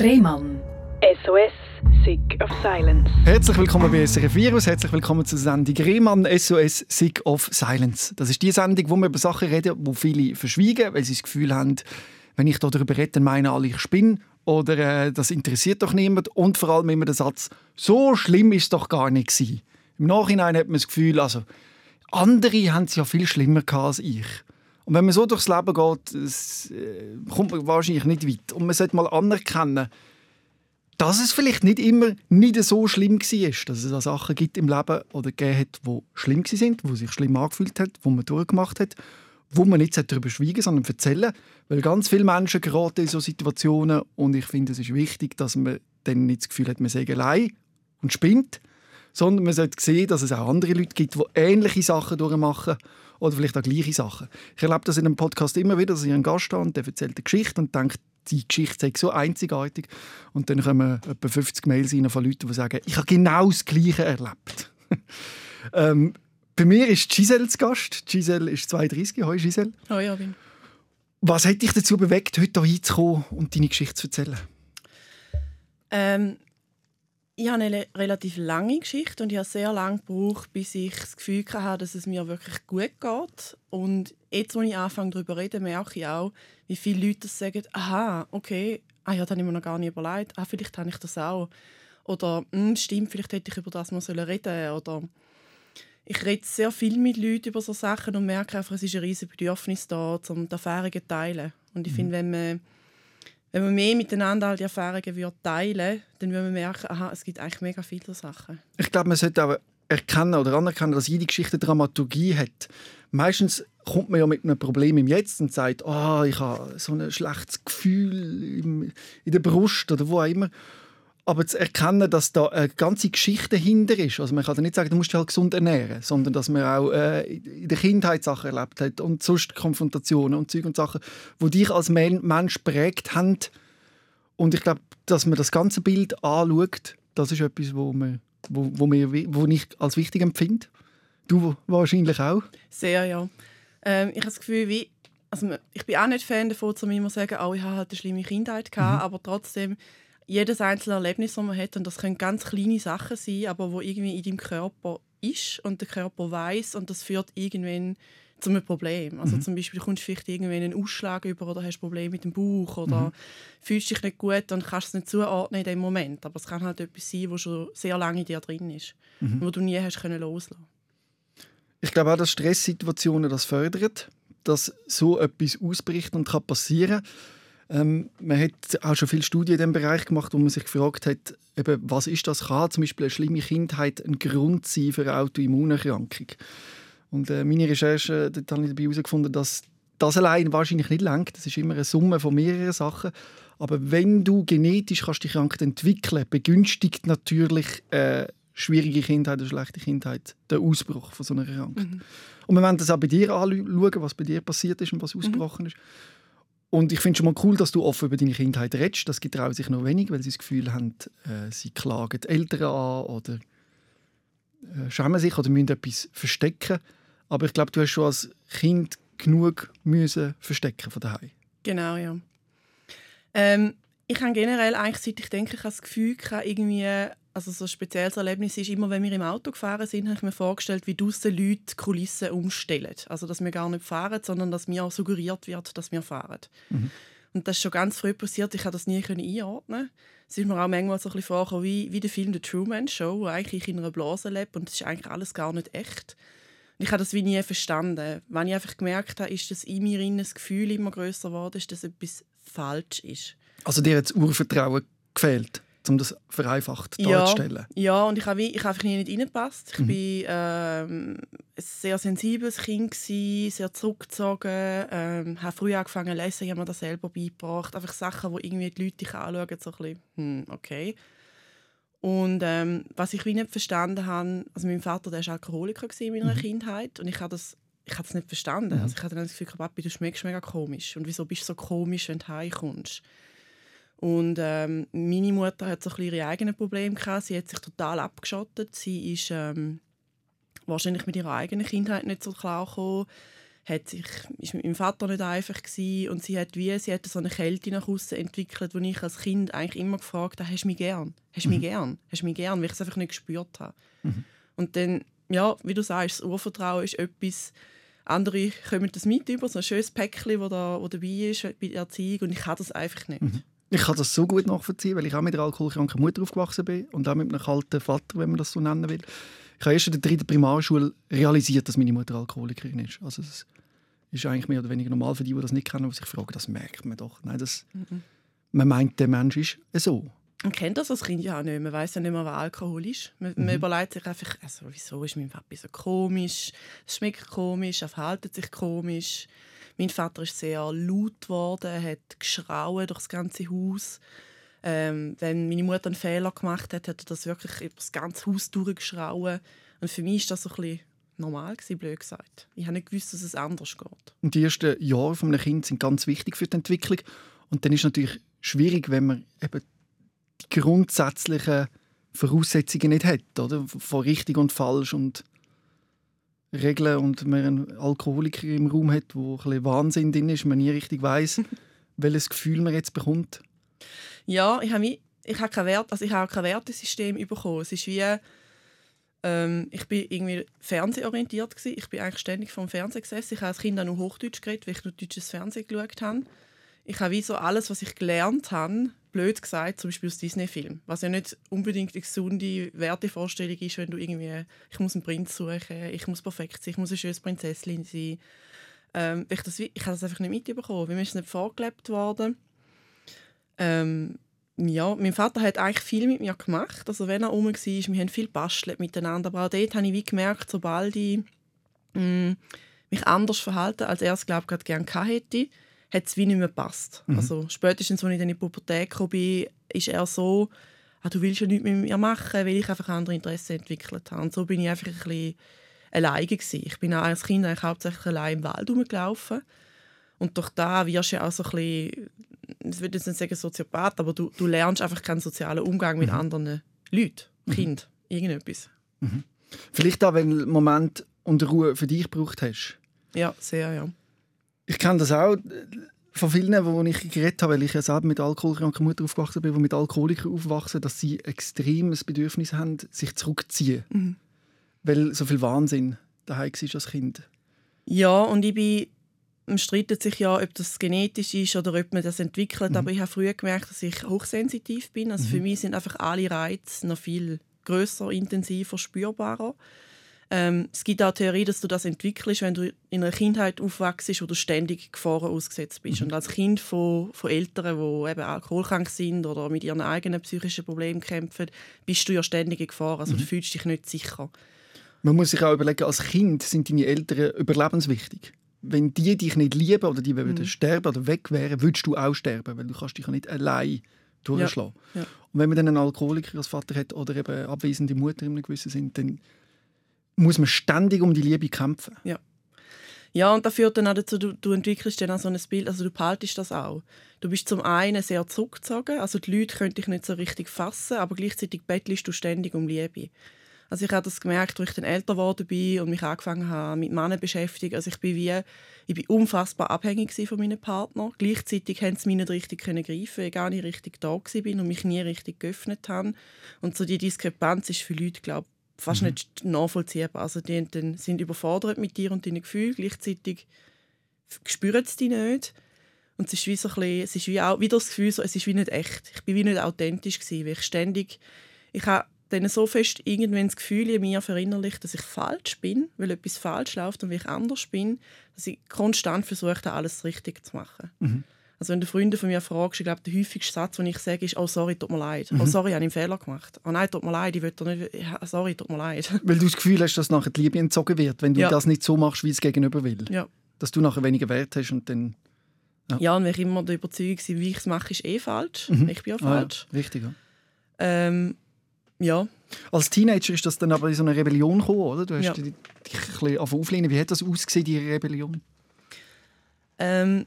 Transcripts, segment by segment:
Rehmann. SOS, Sick of Silence. Herzlich willkommen bei SRF Virus, herzlich willkommen zur Sendung Rehmann SOS Sick of Silence. Das ist die Sendung, wo wir über Sachen reden, wo viele verschwiegen, weil sie das Gefühl haben, wenn ich darüber rede, dann meinen alle, ich spinne oder äh, das interessiert doch niemand und vor allem immer der Satz, so schlimm ist es doch gar nicht gewesen. Im Nachhinein hat man das Gefühl, also andere haben es ja viel schlimmer als ich. Und wenn man so durchs Leben geht, das, äh, kommt man wahrscheinlich nicht weit. Und man sollte mal anerkennen, dass es vielleicht nicht immer nicht so schlimm war, dass es Sachen gibt im Leben oder gegeben hat, die schlimm sind, die sich schlimm angefühlt hat, die man durchgemacht hat, wo man nicht darüber schweigen sondern erzählen. Weil ganz viele Menschen geraten in so Situationen und ich finde, es ist wichtig, dass man dann nicht das Gefühl hat, man sei allein und spinnt, sondern man sollte sehen, dass es auch andere Leute gibt, die ähnliche Sachen durchmachen oder vielleicht auch gleiche Sachen. Ich erlebe das in einem Podcast immer wieder, dass ich einen Gast habe und der erzählt eine Geschichte und denkt, die Geschichte sei so einzigartig. Und dann kommen etwa 50 Mails rein von Leuten, die sagen, ich habe genau das Gleiche erlebt. ähm, bei mir ist Giselle zu Gast. Giselle ist 32. Hallo Giselle. Hallo Robin. Was hat dich dazu bewegt, heute hier hinzukommen und deine Geschichte zu erzählen? Ähm, ich habe eine relativ lange Geschichte und ich habe sehr lange gebraucht, bis ich das Gefühl hatte, dass es mir wirklich gut geht. Und jetzt, als ich anfange darüber zu reden, merke ich auch, wie viele Leute sagen, aha, okay, ah ja, das habe ich mir noch gar nicht überlegt, ah, vielleicht habe ich das auch. Oder, hm, stimmt, vielleicht hätte ich über das mal reden sollen. Oder ich rede sehr viel mit Leuten über solche Sachen und merke einfach, es ist ein riesiges Bedürfnis da, um die Erfahrungen zu teilen. Und ich mhm. finde, wenn man wenn man mehr miteinander all die Erfahrungen würde teilen dann würde man merken, aha, es gibt eigentlich mega viele Sachen. Ich glaube, man sollte auch erkennen oder anerkennen, dass jede Geschichte Dramaturgie hat. Meistens kommt man ja mit einem Problem im Jetzt und sagt, oh, ich habe so ein schlechtes Gefühl in der Brust oder wo auch immer aber zu erkennen, dass da eine ganze Geschichte dahinter ist. Also man kann nicht sagen, du musst dich halt gesund ernähren, sondern dass man auch äh, in der Kindheit Sachen erlebt hat und sonst Konfrontationen und Zeug und Sachen, wo dich als Mensch prägt haben. Und ich glaube, dass man das ganze Bild anschaut, das ist etwas, wo, man, wo, wo, mir, wo ich als wichtig empfinde. Du wahrscheinlich auch? Sehr, ja. Ähm, ich habe das Gefühl, wie, also ich bin auch nicht Fan davon, zu immer sagen, oh, ich habe halt eine schlimme Kindheit gehabt, mhm. aber trotzdem jedes einzelne Erlebnis, das man hat, und das können ganz kleine Sachen sein, aber wo irgendwie in deinem Körper ist und der Körper weiß und das führt irgendwann zu einem Problem. Also mhm. zum Beispiel kommst du vielleicht irgendwann einen Ausschlag über oder hast Probleme mit dem Bauch oder mhm. fühlst dich nicht gut und kannst es nicht zuordnen in dem Moment. Aber es kann halt etwas sein, was schon sehr lange in dir drin ist, mhm. wo du nie hast können loslassen. Ich glaube auch, dass Stresssituationen das fördern, dass so etwas ausbricht und kann passieren kann ähm, man hat auch schon viele Studien in diesem Bereich gemacht, wo man sich gefragt hat, eben, was ist das? Kann zum Beispiel eine schlimme Kindheit ein Grund sein für eine Autoimmunerkrankung? Und äh, meine Recherche dort habe ich dabei herausgefunden, dass das allein wahrscheinlich nicht langt. Das ist immer eine Summe von mehreren Sachen. Aber wenn du genetisch kannst die Krankheit entwickeln, begünstigt natürlich äh, schwierige Kindheit oder schlechte Kindheit den Ausbruch von so einer Krankheit. Mhm. Und wir werden das auch bei dir anschauen, was bei dir passiert ist und was mhm. ausgebrochen ist. Und ich finde schon mal cool, dass du offen über deine Kindheit redest. Das getrauen sich noch wenig, weil sie das Gefühl haben, äh, sie klagen die Eltern an oder äh, schämen sich oder müssen etwas verstecken. Aber ich glaube, du hast schon als Kind genug müssen verstecken von daheim. Genau, ja. Ähm, ich habe generell eigentlich, seit ich denke, ich habe das Gefühl, irgendwie also so ein spezielles Erlebnis ist immer, wenn wir im Auto gefahren sind, habe ich mir vorgestellt, wie draussen Leute die Kulissen umstellen. Also dass wir gar nicht fahren, sondern dass mir suggeriert wird, dass wir fahren. Mhm. Und das ist schon ganz früh passiert. Ich konnte das nie einordnen. Es ist mir auch manchmal so ein bisschen vorgekommen, wie, wie der Film «The Truman Show», wo eigentlich in einer Blase lebt und es ist eigentlich alles gar nicht echt. Und ich habe das wie nie verstanden. Was ich einfach gemerkt habe, ist, dass in mir das Gefühl immer größer geworden ist, dass etwas falsch ist. Also dir hat das Urvertrauen gefehlt? Um das vereinfacht darzustellen. Ja, ja und ich habe ich hab nicht reingepasst. Ich mhm. bin ähm, ein sehr sensibles Kind gewesen, sehr zurückgezogen, ähm, habe früh angefangen zu lesen, ich habe mir das selber beigebracht. Einfach Sachen, wo irgendwie die Leute dich anschauen, so ein bisschen, hm, okay. Und ähm, was ich wie nicht verstanden habe, also mein Vater der war Alkoholiker in meiner mhm. Kindheit und ich habe das ich habe es nicht verstanden. Mhm. Also ich hatte dann das Gefühl, Papi, du schmeckst mega komisch. Und wieso bist du so komisch, wenn du heimkommst? Und ähm, meine Mutter hat so ihre eigenen Probleme gehabt. Sie hat sich total abgeschottet. Sie ist ähm, wahrscheinlich mit ihrer eigenen Kindheit nicht so klar gekommen, hat sich, ist mit meinem Vater nicht einfach gewesen, und sie hat wie sie hat so eine Kälte nach außen entwickelt, wo ich als Kind eigentlich immer gefragt habe, hast du mich gern, hast du mich mhm. gern, hast du mich gern, weil ich es einfach nicht gespürt habe. Mhm. Und dann, ja, wie du sagst, das Urvertrauen ist etwas, andere kommen das mit über, so ein schönes Päckchen, das da, wo dabei ist bei der Erziehung und ich habe das einfach nicht. Mhm. Ich kann das so gut nachvollziehen, weil ich auch mit einer alkoholkranken Mutter aufgewachsen bin und auch mit einem kalten Vater, wenn man das so nennen will. Ich habe erst in der dritten Primarschule realisiert, dass meine Mutter Alkoholikerin ist. Also das ist eigentlich mehr oder weniger normal für die, die das nicht kennen, die sich fragen, das merkt man doch. Nein, das, mhm. Man meint, der Mensch ist so. Man kennt das als Kind ja auch nicht. Man weiß ja nicht mehr, was Alkohol ist. Man, mhm. man, überlegt sich einfach, also, wieso ist mein Papi so komisch? Es schmeckt komisch, er verhält sich komisch. Mein Vater ist sehr laut geworden, er hat geschrauen durch das ganze Haus. Ähm, wenn meine Mutter einen Fehler gemacht hat, hat er das wirklich über das ganze Haus durchgeschrauen. Und für mich war das so ein bisschen normal, gewesen, blöd gesagt. Ich habe nicht gewusst, dass es anders geht. Und die ersten Jahre eines Kindes sind ganz wichtig für die Entwicklung. Und dann ist es natürlich schwierig, wenn man eben die grundsätzlichen Voraussetzungen nicht hat, oder? Von richtig und falsch und Regeln und man einen Alkoholiker im Raum hat, wo ein bisschen Wahnsinn drin ist, man nie richtig weiß, welches Gefühl man jetzt bekommt. Ja, ich habe ich habe kein Wert, also ich habe kein Wertesystem bekommen. Es ist wie ähm, ich bin irgendwie fernsehorientiert gewesen. Ich bin eigentlich ständig vom Fernsehen gesessen. Ich habe als Kind auch nur Hochdeutsch geredet, weil ich nur deutsches Fernsehen geschaut habe. Ich habe wie so alles, was ich gelernt habe, blöd gesagt, zum Beispiel aus Disney-Filmen. Was ja nicht unbedingt eine gesunde Wertevorstellung ist, wenn du irgendwie, ich muss einen Prinz suchen, ich muss perfekt sein, ich muss eine schöne Prinzessin sein. Ähm, ich, das, ich habe das einfach nicht mitbekommen, weil mir ist nicht vorgelebt worden. Ähm, ja, mein Vater hat eigentlich viel mit mir gemacht. Also wenn er rum war, wir haben viel bastelt miteinander. Aber auch dort habe ich wie gemerkt, sobald ich mh, mm, mich anders verhalte, als er es, glaube ich, gerne hätte, hat es wie nicht mehr gepasst. Mhm. Also spätestens, als ich dann in die Pubertät kam, ist er so, ah, du willst ja nichts mit mir machen, weil ich einfach andere Interessen entwickelt habe. Und so bin ich einfach ein bisschen alleine gewesen. Ich bin als Kind eigentlich hauptsächlich allein im Wald rumgelaufen. Und durch da wirst du ja auch so ein bisschen, ich würde jetzt nicht sagen Soziopath, aber du, du lernst einfach keinen sozialen Umgang mit mhm. anderen Leuten, mhm. Kind, irgendetwas. Mhm. Vielleicht auch, wenn du einen Moment und Ruhe für dich gebraucht hast. Ja, sehr, ja. Ich kenne das auch von vielen, wo ich geredet habe, weil ich ja selber mit alkoholkranker Mutter aufgewachsen bin, die mit Alkoholikern aufwachsen, dass sie extrem das Bedürfnis haben, sich zurückzuziehen. Mhm. Weil so viel Wahnsinn daheim war als Kind. Ja, und ich bin man streitet sich ja, ob das genetisch ist oder ob man das entwickelt. Mhm. Aber ich habe früher gemerkt, dass ich hochsensitiv bin. Also mhm. für mich sind einfach alle Reize noch viel größer, intensiver, spürbarer. Ähm, es gibt auch die Theorie, dass du das entwickelst, wenn du in einer Kindheit aufwachst, wo du ständig Gefahren ausgesetzt bist. Mhm. Und als Kind von, von Eltern, die eben alkoholkrank sind oder mit ihren eigenen psychischen Problemen kämpfen, bist du ja ständig in Gefahr. Also mhm. du fühlst dich nicht sicher. Man muss sich auch überlegen, als Kind sind deine Eltern überlebenswichtig. Wenn die dich nicht lieben oder die würden mhm. sterben oder weg wären, würdest du auch sterben, weil du kannst dich ja nicht allein durchschlagen. Ja. Ja. Und wenn man dann einen Alkoholiker als Vater hat oder eben abwesende Mutter in einem gewissen Sinn, dann muss man ständig um die Liebe kämpfen. Ja. Ja, und das führt dann auch dazu, du, du entwickelst dann auch so ein Bild, also du behaltest das auch. Du bist zum einen sehr zurückgezogen, also die Leute können dich nicht so richtig fassen, aber gleichzeitig bettelst du ständig um Liebe. Also ich habe das gemerkt, als ich dann älter geworden bin und mich angefangen habe mit Männern beschäftigen. Also ich bin wie, ich bin unfassbar abhängig von meinen Partnern. Gleichzeitig haben sie mich nicht richtig können greifen, ich gar nicht richtig da bin und mich nie richtig geöffnet habe. Und so die Diskrepanz ist für Leute, glaube fast mhm. nicht nachvollziehbar. Also die sind überfordert mit dir und deinen Gefühlen, gleichzeitig spüren sie dich nicht. Und es ist wie so ein bisschen, es ist wie auch wieder das Gefühl, so, es ist wie nicht echt. Ich bin wie nicht authentisch gewesen, weil ich ständig, ich habe dann so fest irgendwann das Gefühl in mir verinnerlicht, dass ich falsch bin, weil etwas falsch läuft und wie ich anders bin, dass ich konstant versuche, alles richtig zu machen. Mhm. Also wenn du Freunde von mir fragst, ich glaube, der häufigste Satz, den ich sage, ist «Oh, sorry, tut mir leid. Oh, mhm. Oh, sorry, ich habe einen Fehler gemacht. Oh nein, tut mir leid, ich will nicht... Sorry, tut mir leid.» Weil du das Gefühl hast, dass nachher die Liebe entzogen wird, wenn du ja. das nicht so machst, wie es Gegenüber will. Ja. Dass du nachher weniger Wert hast und dann... Ja, ja und wenn ich immer der Überzeugung bin, wie ich es mache, ist eh falsch. Mhm. Ich bin ja falsch. Ah, ja. Richtig, ja. Ähm, ja. Als Teenager ist das dann aber in so eine Rebellion gekommen, oder? Du hast ja. dich ein bisschen auflehnen. Wie hat das ausgesehen, die Rebellion? Ähm,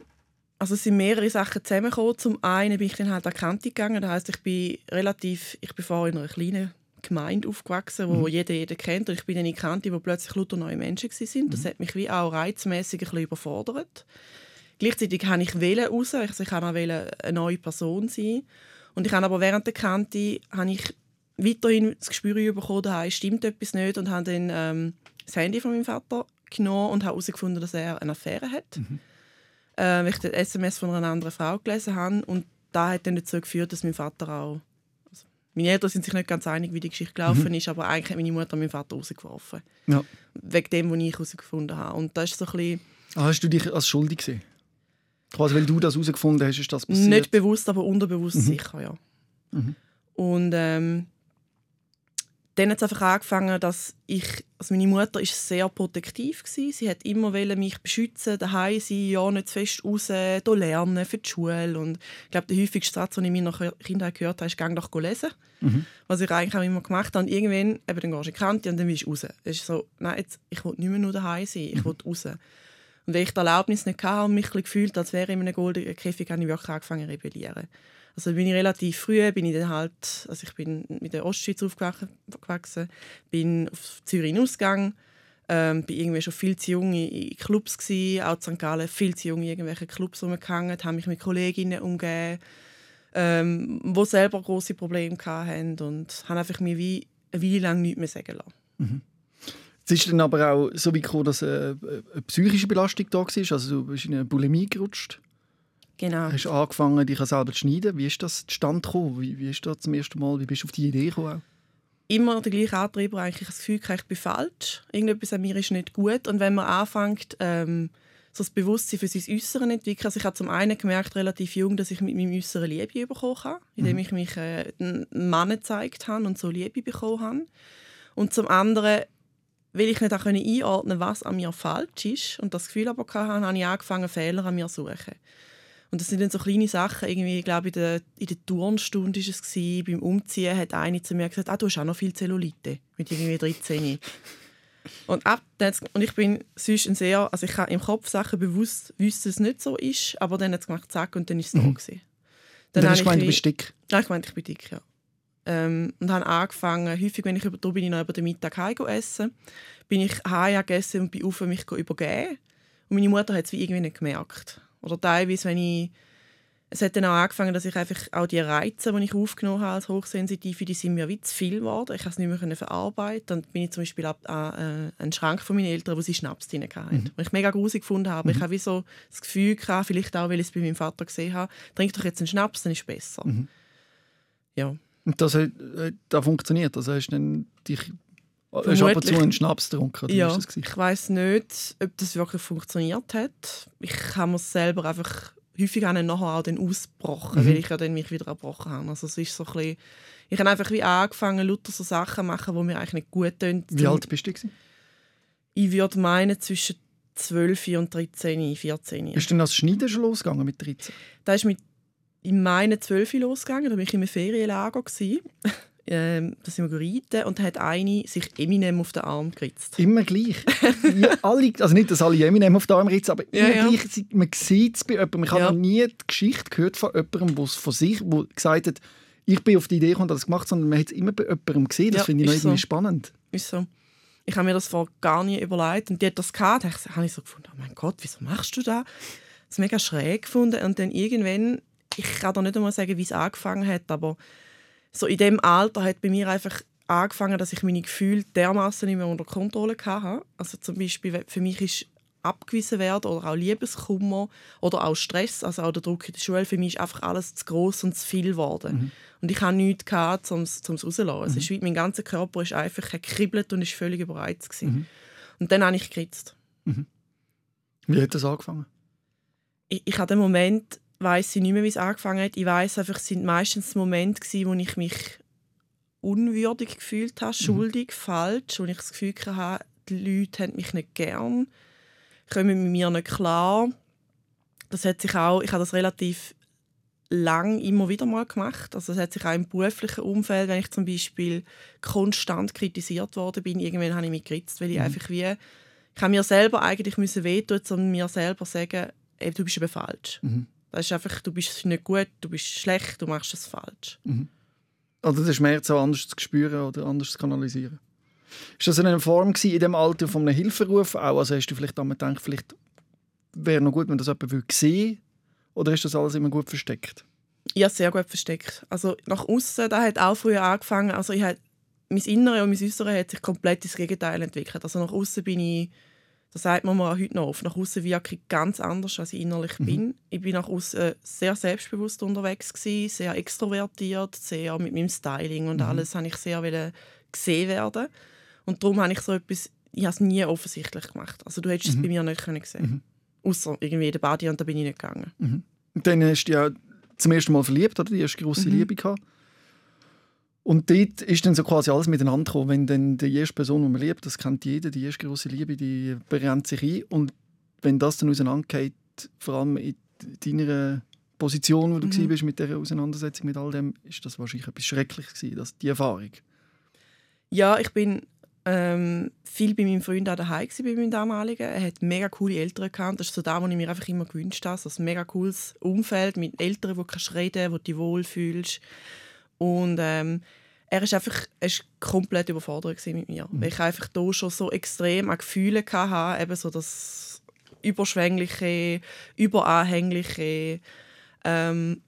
also es sind mehrere Sachen zusammengekommen. Zum einen bin ich dann halt an die Kante gegangen. Das heisst, ich bin relativ, ich bin vorher in einer kleinen Gemeinde aufgewachsen, wo Mhm. jeder jeden kennt. Und ich bin eine Kannte, wo plötzlich lauter neue Menschen waren. Das hat mich wie auch reizmäßig ein bisschen überfordert. Gleichzeitig wollte ich wählen raus. Also ich wollte auch eine neue Person sein. Und ich habe aber während der Kante habe ich weiterhin das Gespür bekommen, daheim stimmt etwas nicht und habe dann ähm, das Handy von meinem Vater genommen und habe herausgefunden, dass er eine Affäre hat. Äh, weil ich den SMS von einer anderen Frau gelesen habe und da hat dann dazu geführt, dass mein Vater auch also, meine Eltern sind sich nicht ganz einig, wie die Geschichte gelaufen ist, aber eigentlich hat meine Mutter meinen Vater rausgeworfen. Ja. Wegen dem, was ich herausgefunden habe. Und das ist so ein bisschen Ah, hast du dich als schuldig gesehen? Quasi, weil du das herausgefunden hast, ist das passiert? Nicht bewusst, aber unterbewusst Mhm. sicher, ja. Mhm. Und ähm, dann hat es einfach angefangen, dass ich, also meine Mutter ist sehr protektiv gsi. Sie hat immer mich beschützen, daheim sein, ja nicht zu fest raus, hier lernen für die Schule. Und ich glaube, der häufigste Satz, den ich in meiner Kindheit gehört habe, ist «Gang doch lesen». Mhm. Was ich eigentlich auch immer gemacht habe. Und irgendwann, eben, dann gehst du in die Kante und dann willst du raus. Es ist so, nein, jetzt, ich will nicht mehr nur daheim sein, ich will raus. Und weil ich die Erlaubnis nicht hatte und mich gefühlt, als wäre ich in einem goldenen Käfig, habe ich wirklich angefangen zu rebellieren. Also bin ich relativ früh, bin ich dann halt, also ich bin mit der Ostschweiz aufgewachsen, bin auf Zürich ausgegangen, ähm, bin irgendwie schon viel zu jung in, Clubs gsi, auch in St. Gallen viel zu jung in irgendwelchen Clubs rumgehangen, habe mich mit Kolleginnen umgeben, ähm, selber große Probleme hatten und habe einfach mir wie eine Weile lang nichts mehr sagen lassen. Es ist dann aber auch so wie gekommen, dass eine, eine psychische Belastung da war. Also du bist in eine Bulimie gerutscht. Genau. Hast angefangen, dich selber zu schneiden. Wie ist das zustande gekommen? Wie, wie ist das zum ersten Mal? Wie bist du auf die Idee gekommen? immer der gleiche Antreiber, eigentlich das Gefühl, ich bin falsch, irgendetwas an mir ist nicht gut. Und wenn man anfängt, ähm, so das Bewusstsein für sein Äußeres zu entwickeln, also ich habe zum einen gemerkt, relativ jung, dass ich mit meinem Äußeren Liebe bekommen habe, indem ich mich äh, Mann gezeigt habe und so Liebe bekommen habe. Und zum anderen, weil ich nicht auch einordnen konnte, was an mir falsch ist und das Gefühl aber hatte, habe ich angefangen, Fehler an mir zu suchen. Und das sind dann so kleine Sachen. Irgendwie, ich glaube, in der, in der Turnstunde war es, gewesen, beim Umziehen hat eine zu mir gesagt, ah, du hast auch noch viel Zellulite, mit irgendwie 13. und, ab, dann und ich bin sonst ein sehr, also ich habe im Kopf Sachen bewusst wusste, dass es nicht so ist, aber dann hat es gemacht, zack, und dann ist es so. Gewesen. Dann, habe hast du gemeint, ich du bist dick. ja, ich meinte, ich bin dick, ja. Ähm, und habe angefangen, häufig, wenn ich über, da bin ich noch über den Mittag heim essen, bin ich heim gegessen und bin auf mich übergeben. Und meine Mutter hat es wie irgendwie nicht gemerkt. Oder teilweise, wenn ich... Es hat dann auch angefangen, dass ich einfach auch die Reize, die ich aufgenommen habe als Hochsensitive, die sind mir wie zu viel geworden. Ich konnte es nicht mehr können verarbeiten. Dann bin ich zum Beispiel ab, an äh, einen Schrank von meinen Eltern, wo sie Schnaps drin hatten. Mhm. ich mega grusig gefunden habe. Ich habe wie so das Gefühl gehabt, vielleicht auch, weil ich es bei meinem Vater gesehen habe, trink doch jetzt einen Schnaps, dann ist es besser. Mhm. Ja. Und das hat, hat da funktioniert. Also hast du dich hast ab und zu einen Schnaps getrunken? Ja, ich weiß nicht, ob das wirklich funktioniert hat. Ich habe mir selber einfach häufig auch nachher auch dann ausgebrochen, Mhm. weil ich ja dann mich wieder abgebrochen habe. Also es ist so ein bisschen, ich habe einfach wie angefangen, lauter so Sachen machen, die mir eigentlich nicht gut tun. Wie alt bist du? Gewesen? Ich würde meinen, zwischen 12 und 13, 14. Bist du dann als Schneider schon losgegangen mit 13? Da ist mit in meinen 12 losgegangen, da war ich im Ferienlager. Ähm, da sind wir reiten und da hat eine sich Eminem auf den Arm geritzt. Immer gleich. ja, alle, also nicht, dass alle Eminem auf den Arm ritzen, aber Ja, immer ja. gleich. Man sieht es bei jemandem. Ich habe noch nie die Geschichte gehört von jemandem, der von sich wo gesagt hat, ich bin auf die Idee gekommen, und habe das gemacht, sondern man hat es immer bei jemandem gesehen. Das finde ich noch irgendwie so. spannend. Ist so. Ich habe mir das vor gar nie überlegt und die hat das gehabt. Da habe ich so gefunden, oh mein Gott, wieso machst du das? Das mega schräg gefunden und dann irgendwann, ich kann da nicht einmal sagen, wie es angefangen hat, aber so in dem Alter hat bei mir einfach angefangen, dass ich meine Gefühle dermaßen nicht mehr unter Kontrolle hatte. Also zum Beispiel für mich ist abgewiesen werden oder auch Liebeskummer oder auch Stress, also auch der Druck in der Schule, für mich ist einfach alles zu groß und zu viel geworden. Und ich hatte nichts, gehabt, um es rauszulassen. Es ist wie, mein ganzer Körper ist einfach gekribbelt und ist völlig überreizt. gewesen. Und dann habe ich geritzt. Wie hat das angefangen? Ich, ich habe den Moment, weiß ich nicht mehr, wie es angefangen hat. Ich weiß einfach, es sind meistens Momente, gewesen, wo ich mich unwürdig gefühlt habe, schuldig, falsch, wo ich das Gefühl hatte, die Leute haben mich nicht gern, kommen mit mir nicht klar. Das hat sich auch, ich habe das relativ lang immer wieder mal gemacht. Also es hat sich auch im beruflichen Umfeld, wenn ich zum Beispiel konstant kritisiert worden bin, irgendwann habe ich mich geritzt, weil ich einfach wie, ich habe mir selber eigentlich müssen wehtun, um mir selber sagen, ey, du bist eben falsch. Mhm. Das ist einfach, du bist nicht gut, du bist schlecht, du machst es falsch. Mhm. Oder den Schmerz auch anders zu spüren oder anders zu kanalisieren. Ist das eine Form in dem Alter von einem Hilferuf auch? Also hast du vielleicht damals gedacht, vielleicht wäre noch gut, wenn das jemand sehen würde? Oder ist das alles immer gut versteckt? Ja, sehr gut versteckt. Also nach außen, da hat auch früher angefangen. Also ich hat, mein Innere und mein Äußere hat sich komplett ins Gegenteil entwickelt. Also nach außen bin ich, das sagt man mir heute noch oft, nach außen wirke ich ganz anders, als ich innerlich mhm. bin. Ich bin nach außen sehr selbstbewusst unterwegs gewesen, sehr extrovertiert, sehr mit meinem Styling und mhm. alles habe ich sehr gesehen werden. Und darum habe ich so etwas, ich habe es nie offensichtlich gemacht. Also du hättest mhm. es bei mir nicht können sehen. Mhm. Außer irgendwie in der Body und da bin ich nicht gegangen. Mhm. Und dann hast du ja zum ersten Mal verliebt, oder? Die erste große mhm. Liebe gehabt. Und dort ist dann so quasi alles miteinander gekommen. Wenn dann die erste Person, die man liebt, das kennt jeder, die erste große Liebe, die brennt sich ein. Und wenn das dann auseinandergeht, vor allem in deiner Position, wo du mhm. warst mit dieser Auseinandersetzung mit all dem, ist das wahrscheinlich etwas Schreckliches gewesen, das, die Erfahrung. Ja, ich bin ähm, viel bei meinem Freund auch daheim bei meinem damaligen. Er hat mega coole Eltern gehabt. Das ist so das, was ich mir einfach immer gewünscht habe. So ein mega cooles Umfeld mit Eltern, wo du kannst reden, wo du dich wohlfühlst. Und ähm, er ist einfach er ist komplett überfordert mit mir, mhm. weil ich einfach da schon so extrem an Gefühle hatte, eben so das überschwängliche, überanhängliche ähm,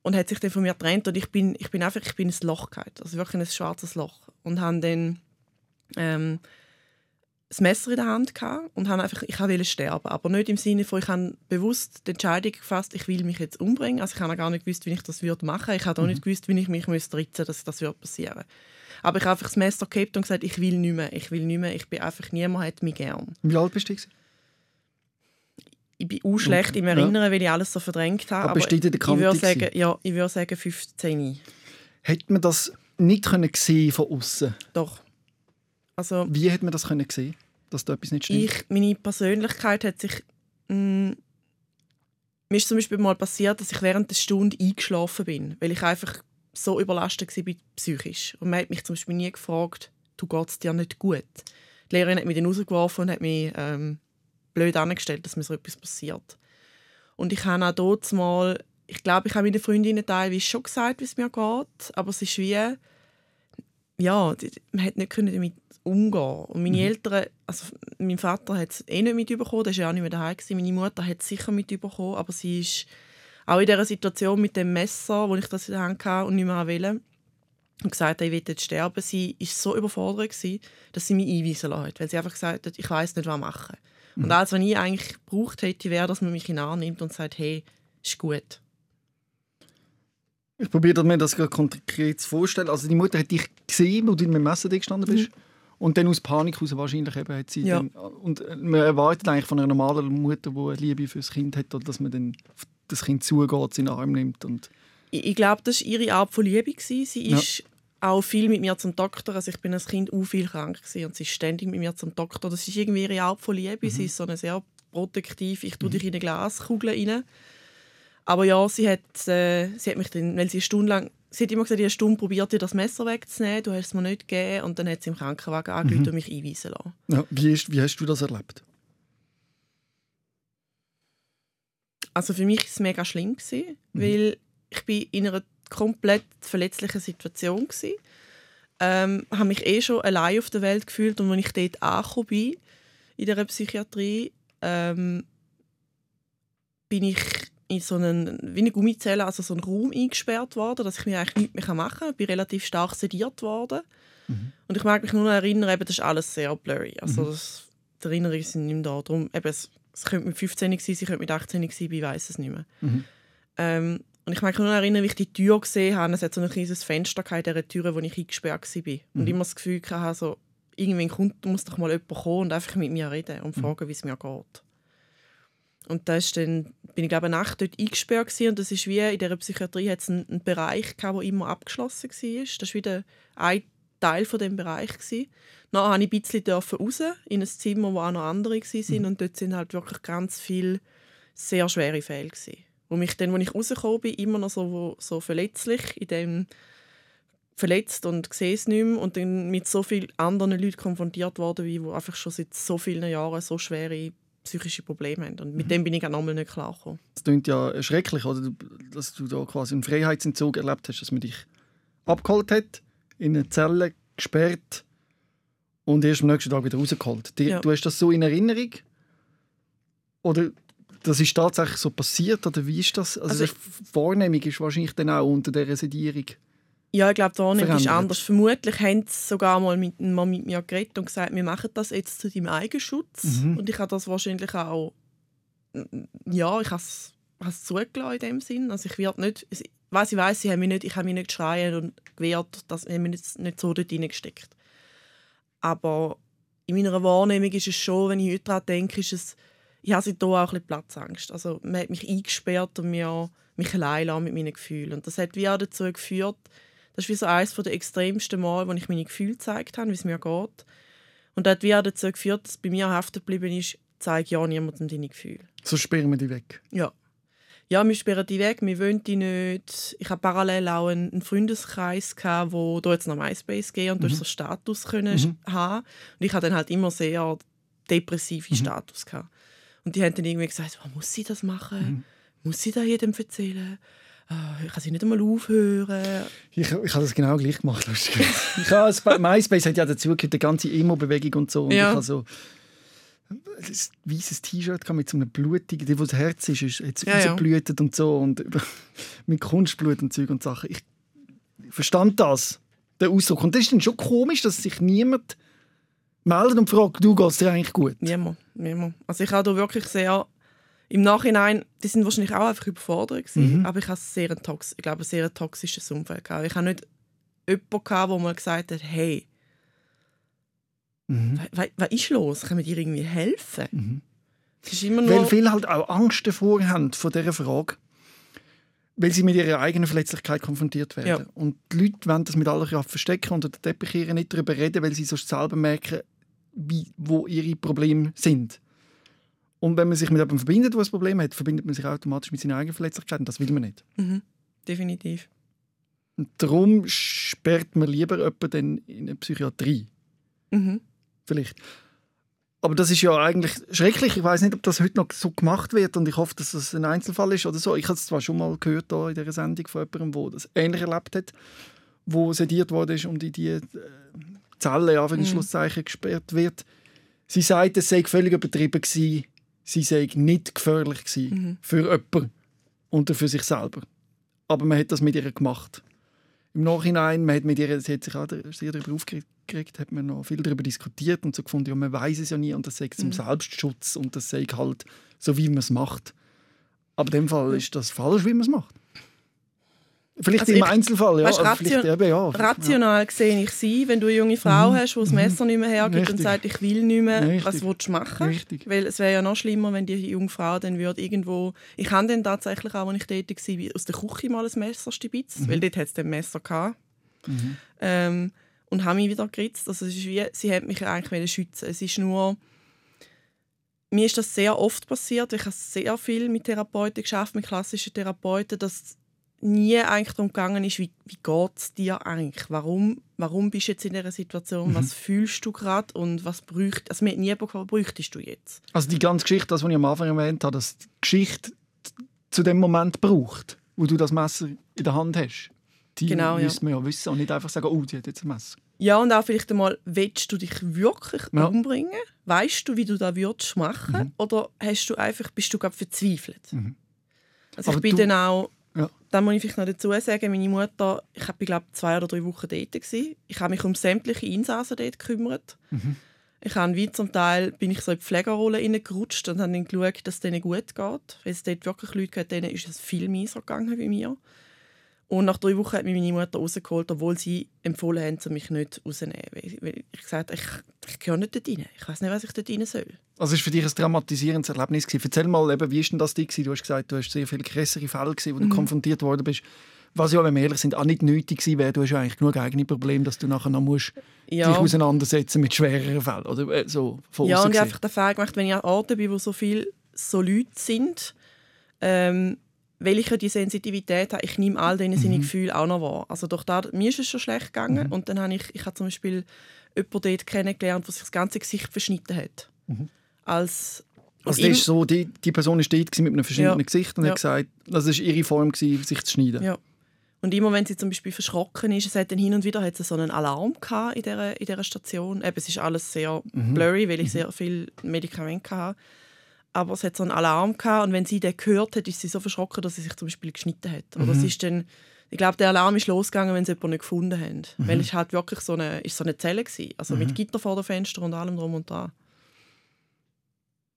und hat sich dann von mir getrennt und ich bin, ich bin einfach ich bin ein Loch gehabt, also wirklich ein schwarzes Loch. Und habe dann ähm, das Messer in der Hand und habe einfach, ich wollte sterben, aber nicht im Sinne von, ich habe bewusst die Entscheidung gefasst, ich will mich jetzt umbringen. Also ich habe gar nicht gewusst, wie ich das würde machen. Ich habe auch mhm. nicht gewusst, wie ich mich müsste ritzen, dass das würde passieren. Aber ich habe einfach das Messer gehabt und gesagt, ich will nicht mehr, ich will nicht mehr, ich bin einfach niemand hat mich gern. Wie alt bist du? Ich bin auch schlecht okay. im Erinnern, ja. weil ich alles so verdrängt habe. Aber, aber? Ich würde sagen, ja, ich würde sagen 15. Hätte man das nicht können sehen von außen? Doch. Also, Wie hat man das können sehen, dass da etwas nicht stimmt? Ich, meine Persönlichkeit hat sich mh, mm, mir ist zum Beispiel mal passiert, dass ich während der Stunde eingeschlafen bin, weil ich einfach so überlastet war psychisch. Und man hat mich zum Beispiel nie gefragt, du es dir nicht gut. Die Lehrerin hat mich dann rausgeworfen und hat mich ähm, blöd angestellt, dass mir so etwas passiert. Und ich habe auch dort mal, ich glaube, ich habe meinen Freundinnen teilweise schon gesagt, wie es mir geht, aber es ist wie, ja, man hat nicht damit umgehen. Und meine mhm. Eltern, also mein Vater hat es eh nicht mitbekommen, der war ja auch nicht mehr daheim. Gewesen. Meine Mutter hat es sicher mitbekommen, aber sie ist auch in dieser Situation mit dem Messer, wo ich das in der Hand hatte und nicht mehr wollte, und gesagt hat, ich will jetzt sterben. Sie war so überfordert, gewesen, dass sie mich einweisen lassen weil sie einfach gesagt hat, ich weiß nicht, was machen. Mhm. Und alles, was ich eigentlich gebraucht hätte, wäre, dass man mich in den Arm nimmt und sagt, hey, ist gut. Ich probiere mir das konkret zu vorstellen. Also die Mutter hat dich gesehen, wo du mit dem Messer gestanden bist. Mhm. Und dann aus Panik heraus wahrscheinlich eben hat sie ja. dann, und man erwartet eigentlich von einer normalen Mutter, die eine Liebe fürs Kind hat, dass man dann das Kind zugeht, in den Arm nimmt und ich, ich glaube, das war ihre Art von Liebe. Sie ja. ist auch viel mit mir zum Doktor. Also ich bin als Kind auch viel krank und sie ist ständig mit mir zum Doktor. Das ist irgendwie ihre Art von Liebe. Mhm. Sie ist so eine sehr protektiv. Ich tue mhm. dich in eine Glaskugel rein. Aber ja, sie hat, äh, sie hat mich dann, weil sie eine Stunde lang sie hat immer gesagt, ich habe eine Stunde probiert, dir das Messer wegzunehmen, du hast es mir nicht gegeben. Und dann hat sie im Krankenwagen angerufen mhm. und mich einweisen lassen. Ja, wie, ist, wie hast du das erlebt? Also für mich war es mega schlimm, gewesen, mhm. weil ich bin in einer komplett verletzlichen Situation war. Ähm, habe mich eh schon allein auf der Welt gefühlt und als ich dort angekommen bin, in der Psychiatrie, ähm, bin ich in so einen, wie eine Gummizelle, also so einen Raum eingesperrt worden, dass ich mir eigentlich nichts mehr machen kann. Ich bin relativ stark sediert worden. Mhm. Und ich mag mich nur noch erinnern, eben, das ist alles sehr blurry. Also mhm. das, die Erinnerungen sind nicht mehr da. Darum, eben, es, es könnte mit 15 sein, es könnte mit 18 sein, ich weiß es nicht mehr. Mhm. Ähm, und ich mag mich nur noch erinnern, wie ich die Tür gesehen habe. Es hat so ein kleines Fenster in dieser Tür, wo ich eingesperrt war. Und mhm. immer das Gefühl hatte, so, irgendwann kommt, muss doch mal jemand kommen und einfach mit mir reden und mhm. fragen, wie es mir geht. Und da ist dann, bin ich glaube eine Nacht dort eingesperrt gewesen. und das ist wie in dieser Psychiatrie hat es einen, einen, Bereich gehabt, der immer abgeschlossen war. Das war wieder ein Teil von dem Bereich gewesen. Dann durfte ich ein bisschen raus in ein Zimmer, wo auch noch andere waren mhm. und dort sind halt wirklich ganz viele sehr schwere Fälle gewesen. Wo mich dann, als ich rausgekommen bin, immer noch so, so verletzlich in dem verletzt und sehe es nicht mehr und dann mit so vielen anderen Leuten konfrontiert worden, wie wo einfach schon seit so vielen Jahren so schwere psychische Probleme haben. Und mit mhm. dem bin ich auch nochmal nicht klargekommen. Das klingt ja schrecklich, oder? dass du da quasi einen Freiheitsentzug erlebt hast, dass man dich abgeholt hat, in eine Zelle gesperrt und erst am nächsten Tag wieder rausgeholt. Die, Ja. Du hast das so in Erinnerung? Oder das ist tatsächlich so passiert? Oder wie ist das? Also, Also die Wahrnehmung ist wahrscheinlich dann auch unter dieser Sedierung. Ja, ich glaube, die Wahrnehmung ist anders. Vermutlich haben sie sogar mal mit, mal mit mir geredet und gesagt, wir machen das jetzt zu deinem Eigenschutz. Mhm. Und ich habe das wahrscheinlich auch... Ja, ich habe es habe zugelassen in dem Sinn. Also ich werde nicht... Was ich weiß, sie haben mich nicht, ich habe mich nicht geschrien und gewehrt, dass ich mich nicht, nicht so dort reingesteckt. Aber in meiner Wahrnehmung ist es schon, wenn ich heute daran denke, ist es, ich habe seitdem auch ein bisschen Platzangst. Also man hat mich eingesperrt und mir, mich allein mit meinen Gefühlen. Und das hat wie auch dazu geführt, das ist wie so eines der extremsten Mal, wo ich meine Gefühle gezeigt habe, wie es mir geht. Und das hat wie auch dazu geführt, dass bei mir haften geblieben ist, zeige ja niemandem deine Gefühle. So sperren wir die weg. Ja. Ja, wir sperren die weg, wir wollen die nicht. Ich habe parallel auch einen Freundeskreis, gehabt, wo da jetzt noch MySpace gehen und durch so Status können Mhm. haben. Und ich hatte dann halt immer sehr depressive Status. Gehabt. Und die haben dann irgendwie gesagt, oh, muss sie das machen? Muss sie das jedem erzählen? Ah, Ich kann sie nicht einmal aufhören. Ich, ich habe das genau gleich gemacht. ich habe MySpace hat ja dazugehört, die ganze Emo-Bewegung und so. Und Ja. ich habe so ein weißes T-Shirt gehabt mit so einem blutigen, die, wo das Herz ist, ist jetzt Ja, ja. rausgeblutet und so und mit Kunstblut und Zeug und Sachen. Ich verstand das, den Ausdruck. Und das ist dann schon komisch, dass sich niemand meldet und fragt, du gehst dir eigentlich gut. Niemand, niemand. Also ich habe da wirklich sehr... Im Nachhinein, die sind wahrscheinlich auch einfach überfordert gewesen, Mhm. aber ich habe sehr ein tox ich glaube, ein sehr toxisches Umfeld gehabt. Ich habe nicht jemanden gehabt, der mal gesagt hat, hey, Mhm. wa- wa- was ist los? Können wir dir irgendwie helfen? Mhm. Immer Weil nur... viele halt auch Angst davor haben, vor dieser Frage. Weil sie mit ihrer eigenen Verletzlichkeit konfrontiert werden. Ja. Und die Leute wollen das mit aller Kraft verstecken und unter den Teppich nicht darüber reden, weil sie sonst selber merken, wie, wo ihre Probleme sind. Und wenn man sich mit jemandem verbindet, der ein Problem hat, verbindet man sich automatisch mit seiner eigenen Verletzlichkeit und das will man nicht. Mhm. Definitiv. Und darum sperrt man lieber jemanden dann in eine Psychiatrie. Mhm. vielleicht. Aber das ist ja eigentlich schrecklich. Ich weiß nicht, ob das heute noch so gemacht wird und ich hoffe, dass das ein Einzelfall ist oder so. Ich habe es zwar schon mal gehört hier in dieser Sendung von jemandem, der das ähnlich erlebt hat, wo sediert worden ist und in die äh, Zelle ja, für Mhm. Schlusszeichen gesperrt wird. Sie sagt, es sei völlig übertrieben gewesen. Sie sei nicht gefährlich gewesen Mhm. für jemanden und für sich selber. Aber man hat das mit ihr gemacht. Im Nachhinein, man hat mit ihr, sie hat sich auch sehr darüber aufgeregt, hat man noch viel darüber diskutiert und so gefunden, ja, man weiß es ja nie und das sei zum Mhm. Selbstschutz und das sei halt so, wie man es macht. Aber in dem Fall ist das falsch, wie man es macht. Vielleicht Also im ich- Einzelfall, ja. weißt, vielleicht eben, ja. Rational sehe ich sie, wenn du eine junge Frau Mhm. hast, die das Mhm. Messer nicht mehr hergibt Richtig. und sagt, ich will nicht mehr, Richtig. was willst du machen? Ja, richtig. Weil es wäre ja noch schlimmer, wenn die junge Frau dann würde irgendwo... Ich habe dann tatsächlich auch, als ich tätig war, wie aus der Küche mal ein Messer stibitzt, Mhm. weil dort hat es dann Messer gehabt. Mhm. Ähm, und habe mich wieder geritzt. Also es ist wie, sie hat mich ja eigentlich schützen. Es ist nur... Mir ist das sehr oft passiert. Ich habe sehr viel mit Therapeuten geschafft, mit klassischen Therapeuten, dass nie eigentlich darum gegangen ist, wie, wie geht es dir eigentlich? Warum, warum bist du jetzt in dieser Situation? Mhm. Was fühlst du gerade? Und was bräucht... Also mir hat nie gefragt, bräuchtest du jetzt? Also die ganze Geschichte, das, was ich am Anfang erwähnt habe, dass die Geschichte zu dem Moment braucht, wo du das Messer in der Hand hast. Die Genau, ja. müsste man ja wissen und nicht einfach sagen, oh, die hat jetzt ein Messer. Ja, und auch vielleicht einmal, willst du dich wirklich Ja. umbringen? Weißt du, wie du das würdest machen? Oder hast du einfach, bist du gerade verzweifelt? Mhm. Also Aber ich bin dann auch, Ja. Dann muss ich vielleicht noch dazu sagen, meine Mutter, ich war glaube zwei oder drei Wochen dort. Gewesen. Ich habe mich um sämtliche Insassen dort gekümmert. Mhm. Ich habe wie zum Teil bin ich so in die Pflegerrolle reingerutscht und habe dann geschaut, dass es denen gut geht. Weil es dort wirklich Leute gab, denen ist es viel mieser gegangen wie mir. Und nach drei Wochen hat mich meine Mutter rausgeholt, obwohl sie empfohlen haben, mich nicht rauszunehmen. Weil ich gesagt habe, ich, ich gehöre nicht dort rein. Ich weiß nicht, was ich dort rein soll. Also war für dich ein dramatisierendes Erlebnis. gewesen. Erzähl mal, eben, wie ist denn das dir gewesen? Du hast gesagt, du hast sehr viele krassere Fälle gesehen, wo Mhm. du konfrontiert worden bist. Was ja, wenn wir ehrlich sind, auch nicht nötig gewesen wäre. Du hast eigentlich genug eigene Probleme, dass du nachher noch musst Ja. dich auseinandersetzen mit schwereren Fällen. Oder äh, so von Ja, und ich habe einfach die Erfahrung gemacht, wenn ich an Orten bin, wo so viele so Leute sind, ähm, weil ich ja die Sensitivität habe, ich nehme all denen seine Gefühle auch noch wahr. Also durch das, mir ist es schon schlecht gegangen und dann habe ich, ich habe zum Beispiel jemanden dort kennengelernt, der sich das ganze Gesicht verschnitten hat. Als, Also das ist so, die, die Person war dort mit einem verschiedenen Ja. Gesicht und Ja. hat gesagt, das war ihre Form, gewesen, sich zu schneiden. Ja. Und immer wenn sie zum Beispiel verschrocken ist, es hat dann hin und wieder hat sie so einen Alarm gehabt in dieser, in dieser Station. Eben, es ist alles sehr Mhm. blurry, weil ich sehr viel Medikamente hatte. Aber es hat so einen Alarm gehabt und wenn sie den gehört hat, ist sie so verschrocken, dass sie sich zum Beispiel geschnitten hat. Oder Mhm. es ist dann, ich glaube, der Alarm ist losgegangen, wenn sie jemanden nicht gefunden haben. Mhm. Weil es halt wirklich so eine, ist so eine Zelle gewesen. Also mit Gitter vor dem Fenster und allem drum und dran.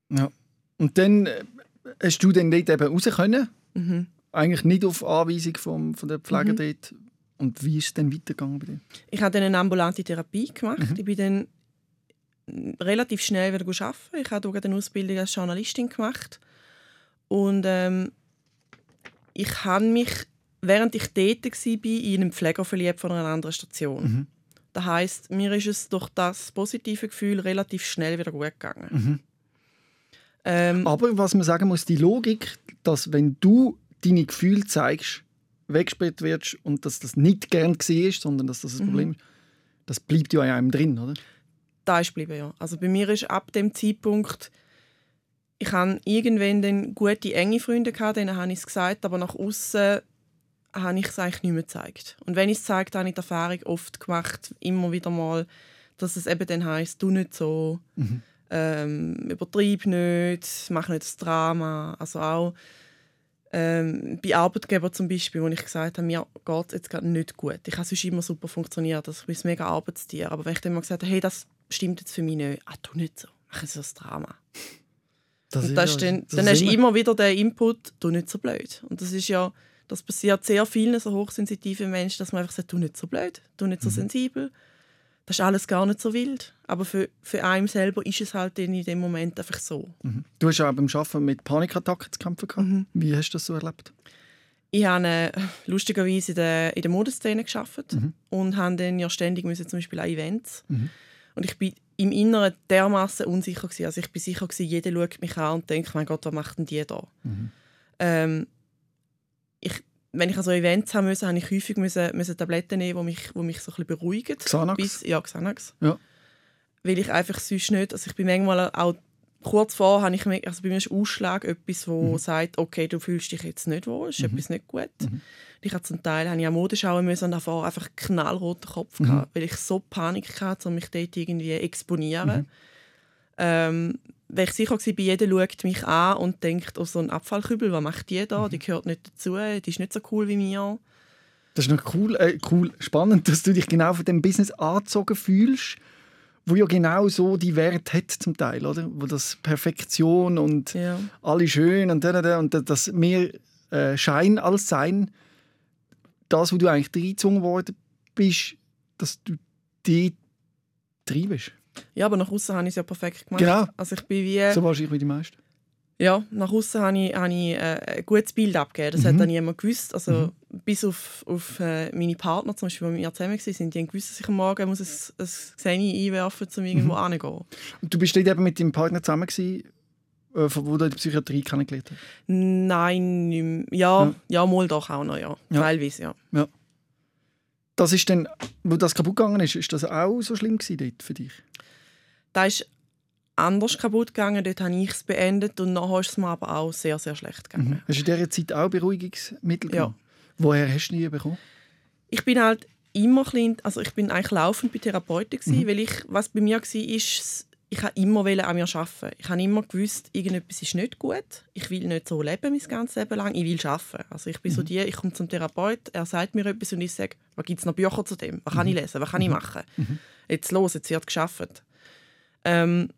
Ja. Und dann äh, hast du dann dort eben raus können? Mhm. Eigentlich nicht auf Anweisung vom, von der Pfleger Mhm. dort. Und wie ist es dann weitergegangen bei dir? Ich habe dann eine ambulante Therapie gemacht. Mhm. Ich bin dann relativ schnell wieder arbeiten. Ich habe eine Ausbildung als Journalistin gemacht. Und ähm, ich habe mich, während ich dort war, in einen Pfleger verliebt von einer anderen Station. Mhm. Das heisst, mir ist es durch das positive Gefühl relativ schnell wieder gut gegangen. Mhm. Ähm, Aber was man sagen muss, die Logik, dass wenn du deine Gefühle zeigst, weggesperrt wirst und dass das nicht gern war, sondern dass das ein Mhm. Problem ist, das bleibt ja in einem drin, oder? Da ist geblieben, ja. Also bei mir ist ab dem Zeitpunkt, ich habe irgendwann dann gute, enge Freunde gehabt, denen habe ich es gesagt, aber nach außen habe ich es eigentlich nicht mehr gezeigt. Und wenn ich es habe, habe ich die Erfahrung oft gemacht, immer wieder mal, dass es eben dann heisst, du nicht so, Mhm. ähm, übertreib nicht, mach nicht das Drama. Also auch ähm, bei Arbeitgebern zum Beispiel, wo ich gesagt habe, mir geht es jetzt gerade nicht gut. Ich habe sonst immer super funktioniert, also ich bin ein mega Arbeitstier. Aber wenn ich dann mal gesagt habe, hey, das stimmt jetzt für mich nicht, ah, tu nicht so, mach so das Drama. Das Und das ist dann, das dann hast du immer wieder den Input, tu nicht so blöd. Und das ist ja, das passiert sehr vielen so hochsensitiven Menschen, dass man einfach sagt, tu nicht so blöd, tu Mhm. nicht so sensibel. Das ist alles gar nicht so wild. Aber für, für einen selber ist es halt in dem Moment einfach so. Mhm. Du hast ja auch beim Arbeiten mit Panikattacken zu kämpfen gehabt. Mhm. Wie hast du das so erlebt? Ich habe äh, lustigerweise in der, in der Modeszene gearbeitet Mhm. und habe dann ja ständig müssen, zum Beispiel an Events. Mhm. Und ich bin im Inneren dermaßen unsicher gewesen. Also ich bin sicher gewesen, jeder schaut mich an und denkt, mein Gott, was macht denn die da? Mhm. Ähm, ich, wenn ich an so Events haben musste, habe ich häufig müssen, müssen Tabletten nehmen, die mich, die mich so ein bisschen beruhigen. Xanax? Bis, ja, Xanax. Ja. Weil ich einfach sonst nicht, also ich bin manchmal auch kurz vor, habe ich, mir- also bei mir ist Ausschlag etwas, wo Mhm. sagt, okay, du fühlst dich jetzt nicht wohl, ist etwas nicht gut. Mhm. Ich habe zum Teil habe ich an Mode schauen müssen und davor einfach knallroten Kopf Mhm. gehabt, weil ich so Panik hatte, um mich dort irgendwie exponieren. Mhm. Ähm, weil ich sicher war, jeder schaut mich an und denkt, oh, so ein Abfallkübel, was macht die da? Mhm. Die gehört nicht dazu, die ist nicht so cool wie mir. Das ist noch cool, äh, cool, spannend, dass du dich genau von dem Business angezogen fühlst, wo ja genau so die Wert hat zum Teil, oder? Wo das Perfektion und Ja. alle schön und und das mehr äh, Schein als Sein, das, wo du eigentlich reingezwungen worden bist, dass du die treibst. ja, aber nach außen habe ich es ja perfekt gemacht. Genau. Also ich bin wie... So wahrscheinlich wie die meisten. Ja, nach außen habe ich, habe ich äh, ein gutes Bild abgegeben. Das Mhm. hat dann niemand gewusst. Also, Bis auf, auf äh, meine Partner, zum Beispiel, die mit mir zusammen waren, die haben gewusst, dass ich am Morgen muss ein, ein Xeni einwerfen muss, um irgendwo Mhm. hinzugehen. Und du bist dort eben mit deinem Partner zusammen gewesen, äh, von wo du die Psychiatrie kennengelernt hast. Nein, nicht mehr. Ja, Ja. ja. mal doch auch noch, ja. Ja. Teilweise, ja. Das ist dann, wo das kaputt gegangen ist, ist das auch so schlimm gewesen für dich? Da ist anders kaputt gegangen, dort habe ich es beendet und nachher ist es mir aber auch sehr, sehr schlecht gegangen. Hast du in dieser Zeit auch Beruhigungsmittel Ja. genommen? Woher hast du die bekommen? ich bin halt immer klein, also ich bin eigentlich laufend bei Therapeuten gewesen, Mhm. weil ich, was bei mir war, ist, ich habe immer an mir arbeiten. Ich habe immer gewusst, irgendetwas ist nicht gut. Ich will nicht so leben mein ganzes Leben lang. Ich will arbeiten. Also ich bin so Mhm. die, ich komme zum Therapeut, er sagt mir etwas und ich sage, was gibt es noch Bücher zu dem? Was kann ich lesen? Was kann ich machen? Mhm. Jetzt los, jetzt wird geschafft. Ähm,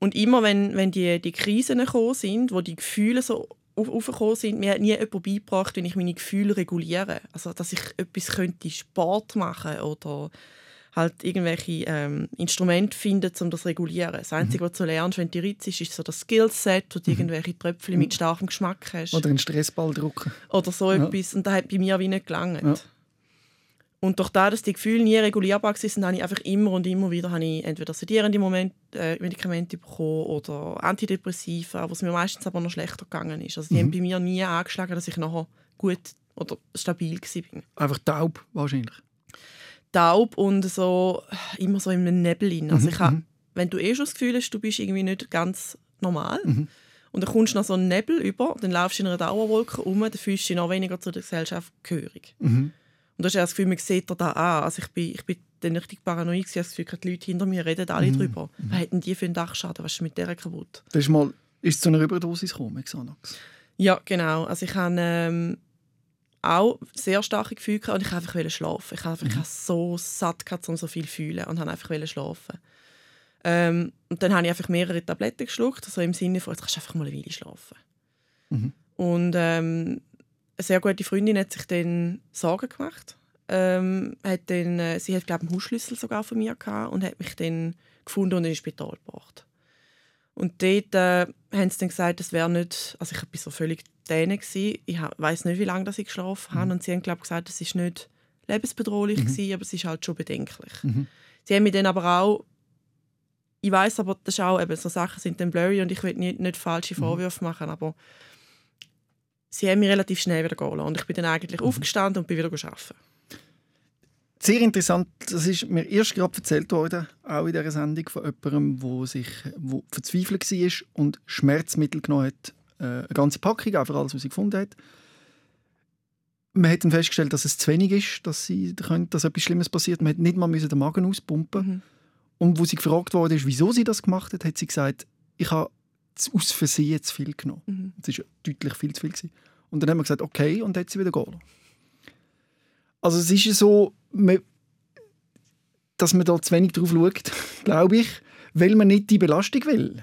und immer wenn, wenn die, die Krisen gekommen sind, wo die Gefühle so auf- aufgekommen sind, mir hat nie jemand beigebracht, wie ich meine Gefühle reguliere. Also, dass ich etwas könnte, Sport machen oder halt irgendwelche ähm, Instrumente finden, um das zu regulieren. Das Einzige, was du lernst, wenn du ritzt, ist so das Skillset, wo du irgendwelche Tröpfchen mit starkem Geschmack hast Oder einen Stressball drucken? oder so Ja. etwas. Und das hat bei mir wie nicht gelangt. Ja. Und durch das, dass die Gefühle nie regulierbar waren, habe ich einfach immer und immer wieder habe ich entweder sedierende Moment, äh, Medikamente bekommen oder Antidepressiva, wo es mir meistens aber noch schlechter gegangen ist. Also die Mhm. haben bei mir nie angeschlagen, dass ich nachher gut oder stabil war. Einfach taub wahrscheinlich. Taub und so immer so in einem Nebel. rein. Also Mhm, ich hab, mhm. wenn du eh schon das Gefühl hast, du bist irgendwie nicht ganz normal Mhm. und dann kommst du noch so einen Nebel über, dann laufst du in einer Dauerwolke rum, dann fühlst du dich noch weniger zu der Gesellschaft gehörig. Mhm. Und du hast ja das Gefühl, man sieht da an. Also ich bin, ich bin dann richtig paranoid, gewesen, das Gefühl, die Leute hinter mir reden alle Mhm. drüber. Was hätten die für einen Dachschaden? Was ist mit der kaputt? Das ist mal, ist es zu einer Überdosis gekommen mit Xanax? Ja, genau. Also ich habe ähm, auch sehr starke Gefühle gehabt und ich wollte einfach schlafen. Ich habe einfach ich habe so satt gehabt, um so viel zu fühlen und habe einfach schlafen. Ähm, und dann habe ich einfach mehrere Tabletten geschluckt, also im Sinne von, jetzt kannst du einfach mal eine Weile schlafen. Mhm. Und ähm, eine sehr gute Freundin hat sich dann Sorgen gemacht. Ähm, hat dann, äh, sie hat, glaube einen Hausschlüssel sogar von mir gehabt und hat mich dann gefunden und ins Spital gebracht. Und dort äh, haben sie dann gesagt, das wäre nicht, also ich war so völlig däne Ich weiß nicht, wie lange das ich geschlafen habe. Und sie haben, glaube ich, gesagt, es ist nicht lebensbedrohlich gewesen, aber es ist halt schon bedenklich. Mhm. Sie haben mir dann aber auch, ich weiß aber, das ist auch eben, so Sachen sind dann blurry und ich will nicht, nicht falsche Vorwürfe machen, aber sie haben mich relativ schnell wieder gehen lassen. Und ich bin dann eigentlich aufgestanden und bin wieder arbeiten. Sehr interessant, das ist mir erst gerade erzählt worden, auch in dieser Sendung, von jemandem, wo sich wo verzweifelt war und Schmerzmittel genommen hat. Äh, eine ganze Packung, einfach alles, was sie gefunden hat. Man hat dann festgestellt, dass es zu wenig ist, dass, sie, können, dass etwas Schlimmes passiert. Man hat nicht mal den Magen auspumpen Mhm. Und wo sie gefragt wurde, wieso sie das gemacht hat, hat sie gesagt, ich habe aus Versehen zu viel genommen. Mhm. Das war deutlich viel zu viel. Gewesen. Und dann haben wir gesagt, okay, und dann hat sie wieder gehen. Also es ist ja so, dass man da zu wenig drauf schaut, glaube ich, weil man nicht die Belastung will.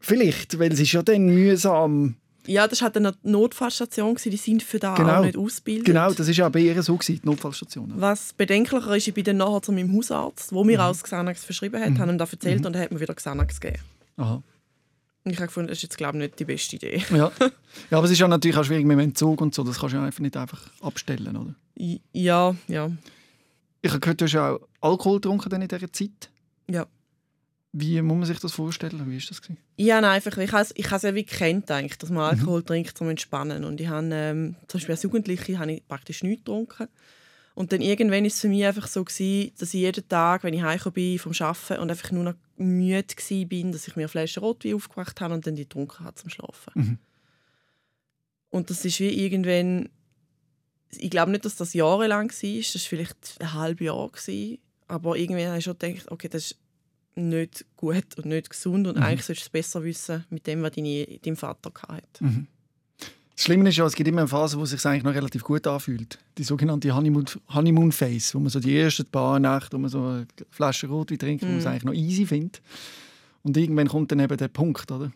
Vielleicht, weil es ist ja dann mühsam. Ja, das war eine Notfallstation, die sind für das Genau. auch nicht ausgebildet. Genau, das ist ja bei ihr so die Notfallstation. Was bedenklicher ist, ich bin dann nachher zu meinem Hausarzt, der mir auch das Xanax verschrieben hat, Mhm. habe ihm das erzählt und er hat mir wieder Xanax gegeben. Aha. Ich habe gefunden, das ist jetzt glaube ich nicht die beste Idee. Ja. ja, aber es ist ja natürlich auch schwierig mit dem Entzug und so, das kannst du ja einfach nicht einfach abstellen, oder? Ja, ja, Ich habe gehört, du hast ja auch Alkohol getrunken in dieser Zeit. ja. Wie muss man sich das vorstellen? Wie ist das? Gewesen? Ja, nein, einfach, ich habe es ich has ja wie gekannt, eigentlich, dass man Mhm. Alkohol trinkt, um entspannen. Und ich habe, ähm, zum Beispiel als Jugendliche habe ich praktisch nichts getrunken. Und dann irgendwann war es für mich einfach so, gewesen, dass ich jeden Tag, wenn ich heimgekommen bin vom Arbeiten und einfach nur noch müde war, dass ich mir eine Flasche Rotwein aufgemacht habe und dann die getrunken habe zum Schlafen. Mhm. Und das ist wie irgendwann, ich glaube nicht, dass das jahrelang war, das war vielleicht ein halbes Jahr. Gewesen. Aber irgendwann habe ich schon gedacht, okay, das ist nicht gut und nicht gesund und Mhm. eigentlich solltest du es besser wissen mit dem, was deine, dein Vater hatte. Mhm. Das Schlimme ist ja, es gibt immer eine Phase, wo es sich eigentlich noch relativ gut anfühlt. Die sogenannte Honeymoon, Honeymoon Phase, wo man so die ersten paar Nächte, wo man so eine Flasche Rotwein trinkt, wo man es Mhm. eigentlich noch easy findet. Und irgendwann kommt dann eben der Punkt, oder?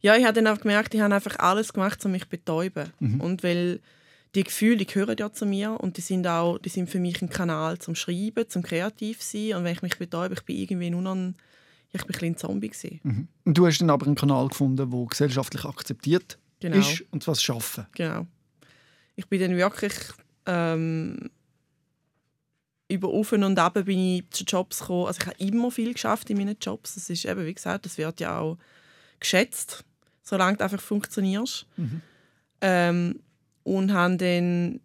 Ja, ich habe dann auch gemerkt, ich habe einfach alles gemacht, um mich zu betäuben. Mhm. Und weil die Gefühle, die gehören ja zu mir und die sind auch, die sind für mich ein Kanal zum Schreiben, zum kreativ sein. Und wenn ich mich betäube, ich bin irgendwie nur noch ein, ich bin ein Zombie gewesen. Mhm. Und du hast dann aber einen Kanal gefunden, der gesellschaftlich akzeptiert Genau. ist, und das Schaffen. Genau. Ich bin dann wirklich ähm, über auf und ab bin ich zu Jobs gekommen. Also ich habe immer viel geschafft in meinen Jobs. Das ist eben, wie gesagt, das wird ja auch geschätzt, solange du einfach funktionierst. Mhm. Ähm, und habe dann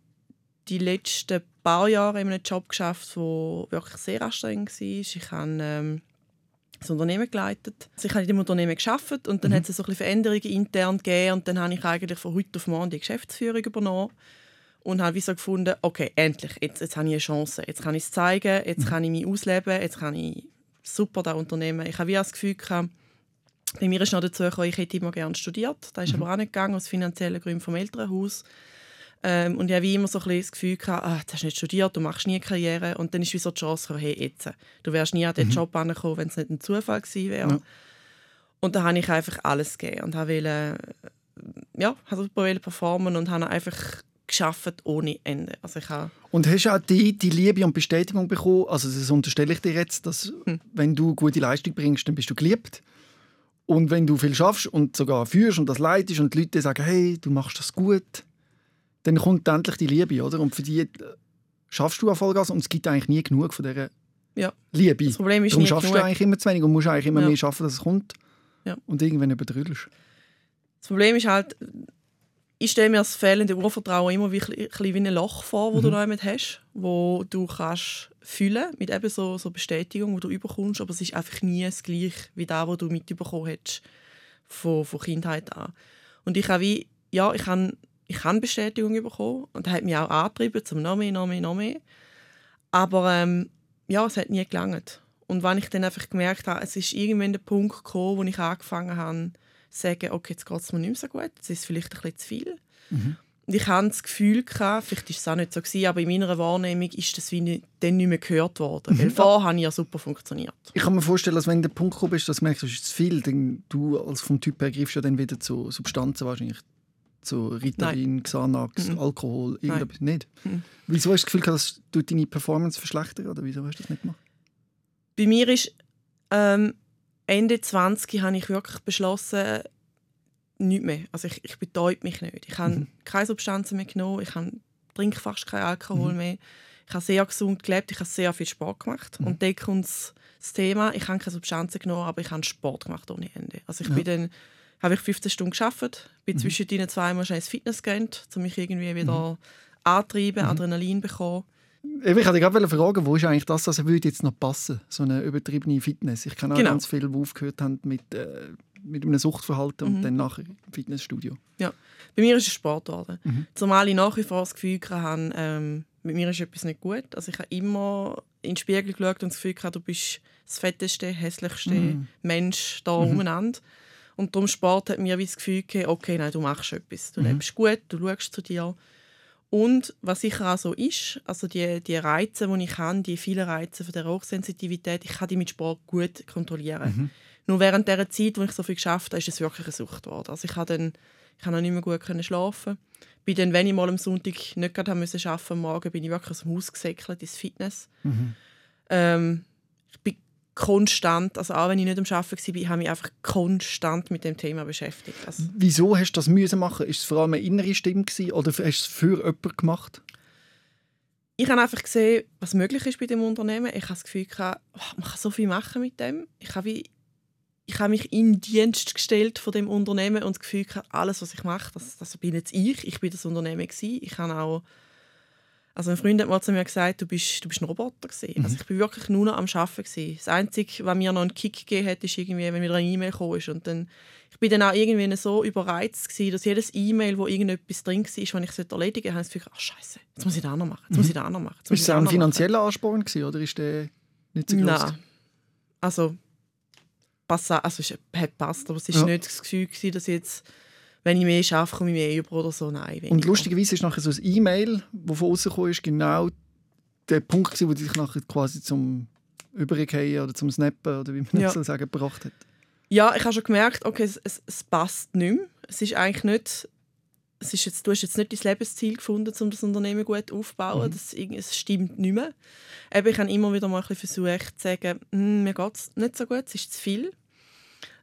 die letzten paar Jahre in einem Job geschafft, der wirklich sehr anstrengend war. Ich habe ähm, das Unternehmen geleitet. Also ich habe in dem Unternehmen geschafft und dann Mhm. hat es so ein bisschen Veränderungen intern gegeben und dann habe ich eigentlich von heute auf morgen die Geschäftsführung übernommen und habe wie so gefunden, okay, endlich, jetzt, jetzt habe ich eine Chance, jetzt kann ich es zeigen, jetzt kann ich mich ausleben, jetzt kann ich super das Unternehmen. Ich habe wie das Gefühl gehabt, bei mir ist noch dazu gekommen, ich hätte immer gerne studiert, das ist aber auch nicht gegangen, aus finanziellen Gründen vom Elternhaus. Ähm, und ich habe wie immer so ein bisschen das Gefühl gehabt, ah, du hast nicht studiert, du machst nie Karriere. Und dann ist wie so die Chance gekommen, hey, jetzt, du wärst nie an diesen Job angekommen, wenn es nicht ein Zufall gewesen wäre. Ja. Und da habe ich einfach alles gegeben und wollte, ja, habe super performen und habe einfach geschafft ohne Ende. Also ich habe, Und hast du auch die, die Liebe und Bestätigung bekommen? Also das unterstelle ich dir jetzt, dass Hm. wenn du gute Leistung bringst, dann bist du geliebt. Und wenn du viel schaffst und sogar führst und das leitest und die Leute sagen, hey, du machst das gut, dann kommt endlich die Liebe, oder? Und für die äh, schaffst du Vollgas und es gibt eigentlich nie genug von dieser Ja. Liebe. das Problem ist Darum nie schaffst genug. du eigentlich immer zu wenig und musst eigentlich immer Ja. mehr schaffen, dass es kommt. Ja. Und irgendwann überdrüllst. Das Problem ist halt, ich stelle mir das fehlende Urvertrauen immer wie, ein wie ein Loch vor, wo du noch jemanden hast, wo du kannst füllen mit eben so, so Bestätigung, die du überkommst, aber es ist einfach nie das Gleiche wie das, was du mitbekommen hast von, von Kindheit an. Und ich habe wie, ja, ich habe ich habe Bestätigung bekommen und das hat mich auch angetrieben, zum noch mehr, noch mehr, noch mehr. Aber ähm, ja, es hat nie gelangt. Und wenn ich dann einfach gemerkt habe, es ist irgendwann der Punkt gekommen, wo ich angefangen habe, zu sagen, okay, jetzt geht es mir nicht mehr so gut, es ist vielleicht ein bisschen zu viel. Mhm. Und ich hatte das Gefühl, gehabt, vielleicht war es auch nicht so, gewesen, aber in meiner Wahrnehmung ist das wie nicht, dann nicht mehr gehört worden. Mhm. Weil vorher habe ich ja super funktioniert. Ich kann mir vorstellen, dass wenn der Punkt gekommen ist, dass du merkst, es ist zu viel, dann du als vom Typ her greifst ja dann wieder zu Substanzen wahrscheinlich zu Ritalin, Nein. Xanax, mhm. Alkohol, irgendetwas nicht. Mhm. Wieso hast du das Gefühl, dass du deine Performance verschlechtert oder wieso hast du das nicht gemacht? Bei mir ist ähm, Ende 20 habe ich wirklich beschlossen, nichts mehr. Also ich, ich betäube mich nicht. Ich habe mhm. keine Substanzen mehr genommen, ich habe, trinke fast keinen Alkohol mhm. mehr. Ich habe sehr gesund gelebt, ich habe sehr viel Sport gemacht. Mhm. Und dann kommt das Thema, ich habe keine Substanzen genommen, aber ich habe Sport gemacht ohne Ende. Also ich ja. bin dann habe ich 15 Stunden geschafft, bin mhm. zwischendrin zweimal schnell ins Fitness gegangen, um mich irgendwie wieder mhm. antreiben, mhm. Adrenalin bekommen. Ich wollte gerade fragen, wo ist eigentlich das, was würde jetzt noch passen, so eine übertriebene Fitness? Ich kenne auch genau. ganz viele, die aufgehört haben mit, äh, mit einem Suchtverhalten mhm. und dann nachher im Fitnessstudio. Ja, bei mir ist es Sport geworden. Mhm. Zumal ich nach wie vor das Gefühl hatte, ähm, mit mir ist etwas nicht gut. Also ich habe immer in den Spiegel geschaut und das Gefühl gehabt, du bist das fetteste, hässlichste mhm. Mensch da mhm. umeinander. Und darum Sport hat mir wie das Gefühl gegeben, okay, nein, du machst etwas. Du mhm. lebst gut, du schaust zu dir. Und was sicher auch so ist, also die, die Reize, die ich habe, die vielen Reize von der Hochsensitivität, ich kann die mit Sport gut kontrollieren. Mhm. Nur während der Zeit, wo ich so viel geschafft habe, ist es wirklich eine Sucht geworden. Also ich habe dann ich habe noch nicht mehr gut schlafen. Bin dann, wenn ich mal am Sonntag nicht gerade haben müssen arbeiten, am Morgen bin ich wirklich aus dem Haus gesäckelt ins Fitness. Mhm. Ähm, ich bin konstant, also auch wenn ich nicht am Arbeiten war, habe ich mich einfach konstant mit dem Thema beschäftigt. Also, Wieso hast du das müssen machen? Ist es vor allem eine innere Stimme gewesen, oder hast du es für jemanden gemacht? Ich habe einfach gesehen, was möglich ist bei dem Unternehmen. Ich habe das Gefühl, gehabt, man kann so viel machen mit dem. Ich habe, wie, ich habe mich in den Dienst gestellt von dem Unternehmen und das Gefühl, gehabt, alles, was ich mache, das, das bin jetzt ich. Ich bin das Unternehmen gewesen. Ich habe auch also ein Freund hat mal zu mir gesagt, du bist, du bist ein Roboter gewesen. Mhm. Also ich bin wirklich nur noch am Arbeiten gewesen. Das Einzige, was mir noch einen Kick gegeben hat, ist irgendwie, wenn wieder eine E-Mail kam. Und dann, ich bin dann auch irgendwie so überreizt gewesen, dass jedes E-Mail, wo irgendetwas drin war, wenn ich es erledigen sollte, habe ich das Gefühl, ach Scheiße, jetzt muss ich das noch machen, jetzt mhm. muss ich das auch noch machen. Ist es auch ein finanzieller Ansporn gewesen, oder ist der nicht so groß? Nein, also, pass, also es hat passt, aber es war ja. nicht das Gefühl gewesen, dass ich jetzt wenn ich mehr arbeite, komme ich mehr über oder so. Nein, und lustigerweise ist nachher so ein E-Mail, das von außen kam, ist genau der Punkt, wo dich nachher quasi zum Übergehen oder zum Snappen oder wie man ja. so sagen gebracht hat. Ja, ich habe schon gemerkt, okay, es, es, es, passt nicht mehr. Es ist eigentlich nicht, es ist jetzt, du hast jetzt nicht dein Lebensziel gefunden, um das Unternehmen gut aufzubauen. Mhm. Das, es stimmt nicht mehr. Eben, ich habe immer wieder mal ein bisschen versucht zu sagen, hm, mir geht es nicht so gut, es ist zu viel.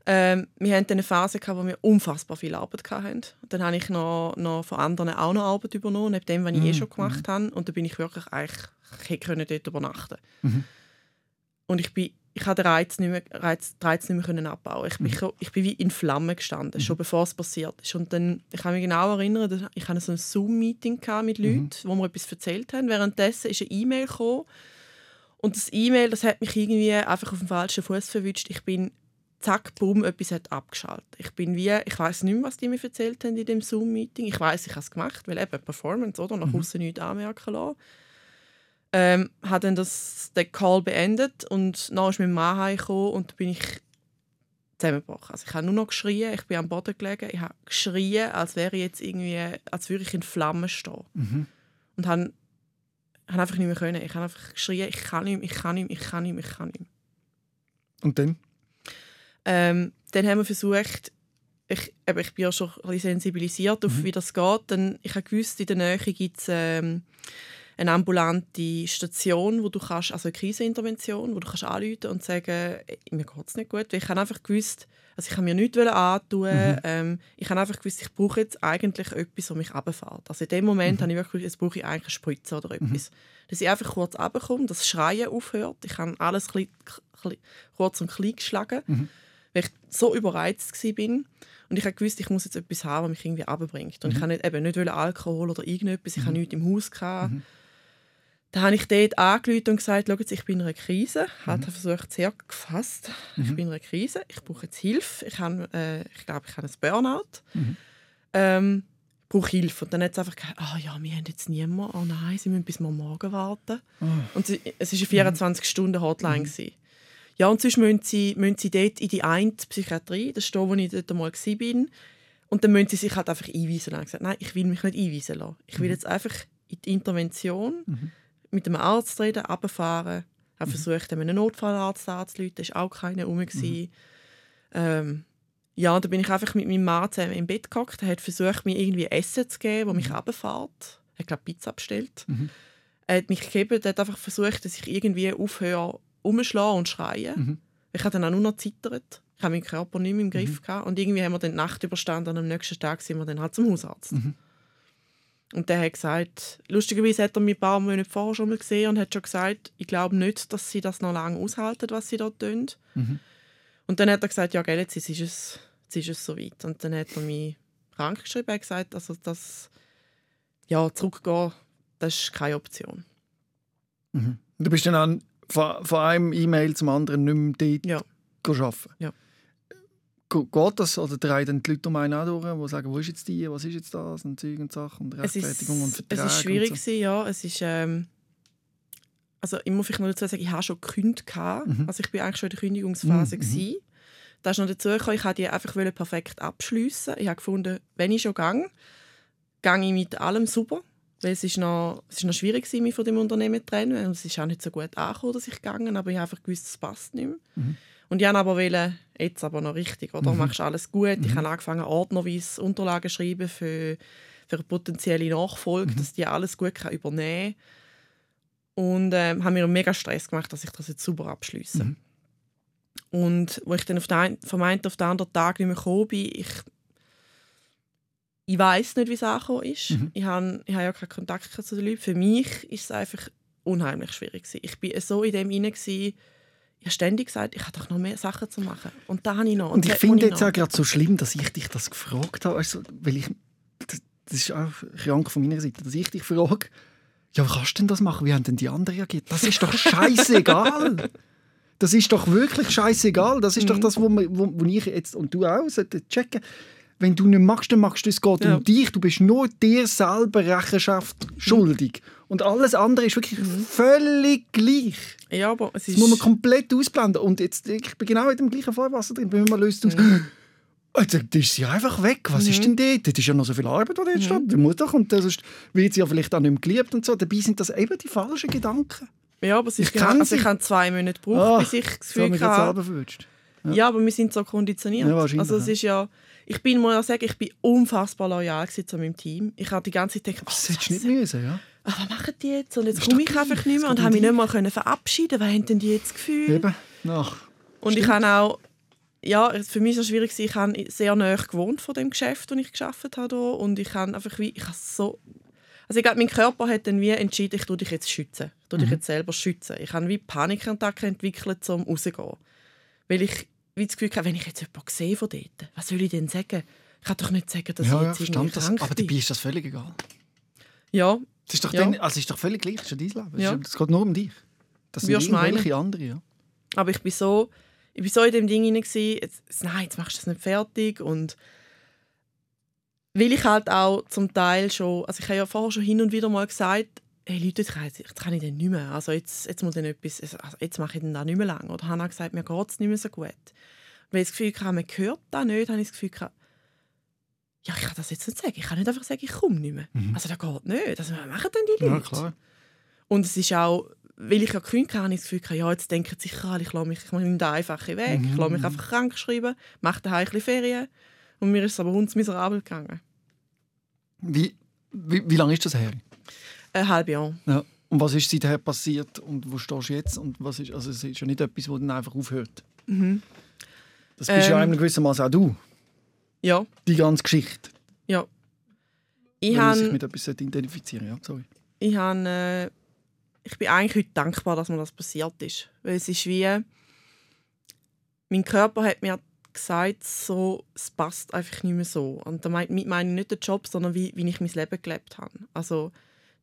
Ähm, wir hatten eine Phase, wo wir unfassbar viel Arbeit hatten. Dann habe ich noch, noch von anderen auch noch Arbeit übernommen, neben dem, was ich eh mhm, schon gemacht mm. habe. Und dann bin ich wirklich eigentlich, ich dort übernachten. Mm. Und ich bin ich habe den Reiz nicht mehr, Reiz, den Reiz nicht mehr abbauen. Ich bin, mhm. ich bin wie in Flammen gestanden, mhm. schon bevor es passiert ist. Und dann, ich kann mich genau erinnern, ich hatte so ein Zoom-Meeting mit Leuten, mhm. wo mir etwas erzählt haben. Währenddessen ist eine E-Mail gekommen. Und das E-Mail, das hat mich irgendwie einfach auf dem falschen Fuß verwünscht. Ich bin zack, bumm, etwas hat abgeschaltet. Ich bin wie, ich weiß nicht mehr, was die mir erzählt haben in dem Zoom-Meeting. Ich weiß, ich habe es gemacht, weil eben Performance, oder? Nach mhm. außen nichts anmerken lassen. Ähm, habe dann das, den Call beendet und dann ist mein Mann heimgekommen und da bin ich zusammengebrochen. Also ich habe nur noch geschrien, ich bin am Boden gelegen, ich habe geschrien, als wäre ich jetzt irgendwie, als würde ich in Flammen stehen. Mhm. Und habe, habe einfach nicht mehr können. Ich habe einfach geschrien, ich kann nicht mehr, ich kann nicht mehr, ich kann nicht mehr, ich kann nicht mehr. Und dann? Ähm, dann haben wir versucht, ich, eben, ich bin ja schon ein bisschen sensibilisiert auf, mhm. wie das geht. Dann, ich habe gewusst, in der Nähe gibt es ähm, eine ambulante Station, wo du kannst, also eine Krisenintervention, wo du kannst anrufen und sagen, mir geht es nicht gut. Weil ich habe einfach gewusst, also ich habe mir nichts antun. Mhm. Ähm, ich habe einfach gewusst, ich brauche jetzt eigentlich etwas, das mich runterfährt. Also in dem Moment mhm. habe ich wirklich jetzt brauche ich eigentlich eine Spritze oder mhm. etwas. Mhm. Dass ich einfach kurz runterkomme, dass das Schreien aufhört. Ich habe alles kurz und klein geschlagen. Mhm weil ich so überreizt war. Und ich habe gewusst, ich muss jetzt etwas haben, was mich irgendwie runterbringt. Und mhm. ich habe nicht, eben nicht Alkohol oder irgendetwas, ich mhm. habe nichts im Haus. Gehabt. Mhm. Dann habe ich dort angerufen und gesagt, jetzt, ich bin in einer Krise. Ich habe mhm. versucht, sehr gefasst. Ich mhm. bin in einer Krise, ich brauche jetzt Hilfe. Ich, habe, äh, ich glaube, ich habe ein Burnout. Mhm. Ähm, brauche Hilfe. Und dann hat es einfach gesagt, ah ja, wir haben jetzt niemanden. Oh nein, sie müssen bis morgen warten. Oh. Und sie, es war eine 24-Stunden-Hotline. Mhm. Ja, und sonst müssen sie, müssen sie dort in die eine Psychiatrie, das ist da, wo ich dort einmal war. Und dann müssen sie sich halt einfach einweisen lassen. Ich gesagt, nein, ich will mich nicht einweisen lassen. Ich will mhm. jetzt einfach in die Intervention, mhm. mit dem Arzt reden, runterfahren. Ich habe mhm. versucht, einen Notfallarzt anzurufen, da war auch keiner herum. Mhm. Ähm, ja, dann bin ich einfach mit meinem Mann zusammen im Bett gehockt. Er hat versucht, mir irgendwie Essen zu geben, das mich mhm. runterfährt. Er hat, glaube Pizza bestellt. Mhm. Er hat mich gegeben, er hat einfach versucht, dass ich irgendwie aufhöre, umschlagen und schreien. Mhm. Ich habe dann auch nur noch zittert. Ich habe meinen Körper nicht mehr im Griff. Mhm. Gehabt. Und irgendwie haben wir dann die Nacht überstanden und am nächsten Tag sind wir dann halt zum Hausarzt. Mhm. Und der hat gesagt, lustigerweise hat er mich ein paar Monate vorher schon mal gesehen und hat schon gesagt, ich glaube nicht, dass sie das noch lange aushalten, was sie dort tun. Mhm. Und dann hat er gesagt, ja, gell, jetzt ist es, jetzt ist es soweit. Und dann hat er mich krank geschrieben und gesagt, also das, ja, zurückgehen, das ist keine Option. Mhm. Du bist dann an, von, von einem E-Mail zum anderen nicht mehr dort ja. arbeiten? Ja. Geht das? Oder drehen dann die Leute um einen auch durch, die sagen, wo ist jetzt die, was ist jetzt das und Zeug und Sachen und Rechtfertigung und Verträge? Es ist schwierig, so. ja. Es ist, ähm, also ich muss vielleicht noch dazu sagen, ich habe schon gekündigt. Mhm. Also ich war eigentlich schon in der Kündigungsphase. Mhm. mhm. Da ist noch dazu gekommen, ich wollte die einfach perfekt abschliessen. Ich habe gefunden, wenn ich schon gehe, gehe ich mit allem super. Weil es ist noch, es ist noch schwierig mich von dem Unternehmen zu trennen. Es ist auch nicht so gut angekommen, dass ich gegangen aber ich habe einfach gewusst, es passt nicht mehr. Mhm. Und ich wollte aber wollen, jetzt aber noch richtig, oder? Mhm. Machst alles gut. Mhm. Ich habe angefangen, ordnerweise Unterlagen zu schreiben für, für eine potenzielle Nachfolge, mhm. dass die alles gut kann übernehmen kann. Und ähm, haben mir mega Stress gemacht, dass ich das jetzt super abschließe. Mhm. Und wo ich dann auf den, vom einen auf den anderen Tag nicht mehr gekommen bin, ich, ich weiß nicht, wie es angekommen ist. Mhm. Ich habe ich hab ja keinen Kontakt zu den Leuten. Für mich ist es einfach unheimlich schwierig. Gewesen. Ich war so in dem hinein, ich habe ständig gesagt, ich habe doch noch mehr Sachen zu machen. Und da habe ich noch. Und, und ich finde jetzt auch gerade so schlimm, dass ich dich das gefragt habe. Also, weil ich, das, das ist auch krank von meiner Seite, dass ich dich frage, ja, wie kannst du denn das machen? Wie haben denn die anderen reagiert? Das ist doch scheißegal. das ist doch wirklich scheißegal. Das ist mhm. doch das, wo, wo, wo ich jetzt und du auch checken wenn du nicht machst, dann machst du es. geht ja. um dich. Du bist nur dir selber Rechenschaft schuldig. Und alles andere ist wirklich mhm. völlig gleich. Ja, aber es ist... Das muss man komplett ausblenden. Und jetzt, ich bin genau in dem gleichen Fahrwasser drin. Wenn man löst aus... Mhm. Dann ist sie einfach weg. Was mhm. ist denn dort? Das ist ja noch so viel Arbeit, die dort mhm. steht. Die muss doch. Und sonst wird sie ja vielleicht auch nicht mehr geliebt und so. Dabei sind das eben die falschen Gedanken. Ja, aber ich, genau, also ich habe zwei Monate gebraucht, oh, bis ich das Gefühl so hatte... Ja. ja, aber wir sind so konditioniert. Ja, also es ist ja ich bin, muss sagen, ich bin unfassbar loyal zu meinem Team. Ich habe die ganze Zeit gedacht, oh, das hättest du nicht müssen, ja? Ah, was machen die jetzt? Und jetzt komme ich einfach nicht mehr und habe mich nicht mehr können verabschieden Was haben denn die jetzt Gefühl? Eben, nach. Und Stimmt. ich habe auch, ja, für mich war es schwierig, ich habe sehr nahe gewohnt von dem Geschäft, das ich geschafft habe und ich habe einfach wie, ich habe so also ich glaube, mein Körper hat dann wie entschieden, ich tue dich jetzt schützen. Ich tue dich mhm. jetzt selber schützen. Ich habe wie Panikattacken entwickelt, um rauszugehen. Weil ich wie das Gefühl gehabt, wenn ich jetzt jemanden sehe von dort, was soll ich denn sagen? Ich kann doch nicht sagen, dass ja, ich jetzt ja, irgendwie krank das, Aber dabei ist das völlig egal. Ja. Das ist doch, ja. Dann, also ist doch völlig gleich, das ist ja dein Leben. Ja. Es geht nur um dich. Das sind irgendwelche andere, ja. Aber ich bin so, ich bin so in dem Ding hinein, jetzt, nein, jetzt machst du das nicht fertig und weil ich halt auch zum Teil schon, also ich habe ja vorher schon hin und wieder mal gesagt, hey Leute, jetzt kann, ich, jetzt kann ich dann nicht mehr. Also jetzt, jetzt, muss ich etwas, also jetzt mache ich dann nicht mehr lange. Oder Hannah gesagt, mir geht es nicht mehr so gut. Weil ich das Gefühl hatte, man hört das nicht, habe ich das Gefühl gehabt, ja, ich kann das jetzt nicht sagen. Ich kann nicht einfach sagen, ich komme nicht mehr. Mhm. Also das geht nicht. Also, was machen denn die Leute? Ja, klar. Und es ist auch, weil ich ja gekündigt habe, habe ich das Gefühl gehabt, ja, jetzt denken sie sicher alle, ich lasse mich, ich nehme den einfachen Weg. Mhm. Ich lasse mich einfach krank schreiben, mache daheim ein Ferien. Und mir ist es aber hundsmiserabel gegangen. Wie, wie, wie lange ist das her? Ein halbes Jahr. Ja. Und was ist seither passiert und wo stehst du jetzt? Und was ist, also es ist ja nicht etwas, das dann einfach aufhört. Mhm. Das bist ähm, ja einem gewissermaßen auch du. Ja. Die ganze Geschichte. Ja. Ich Wenn man sich mit etwas identifizieren ja, sorry. Ich, hab, äh, ich bin eigentlich heute dankbar, dass mir das passiert ist. Weil es ist wie... Mein Körper hat mir gesagt, so, es passt einfach nicht mehr so. Und damit meine ich nicht den Job, sondern wie, wie ich mein Leben gelebt habe. Also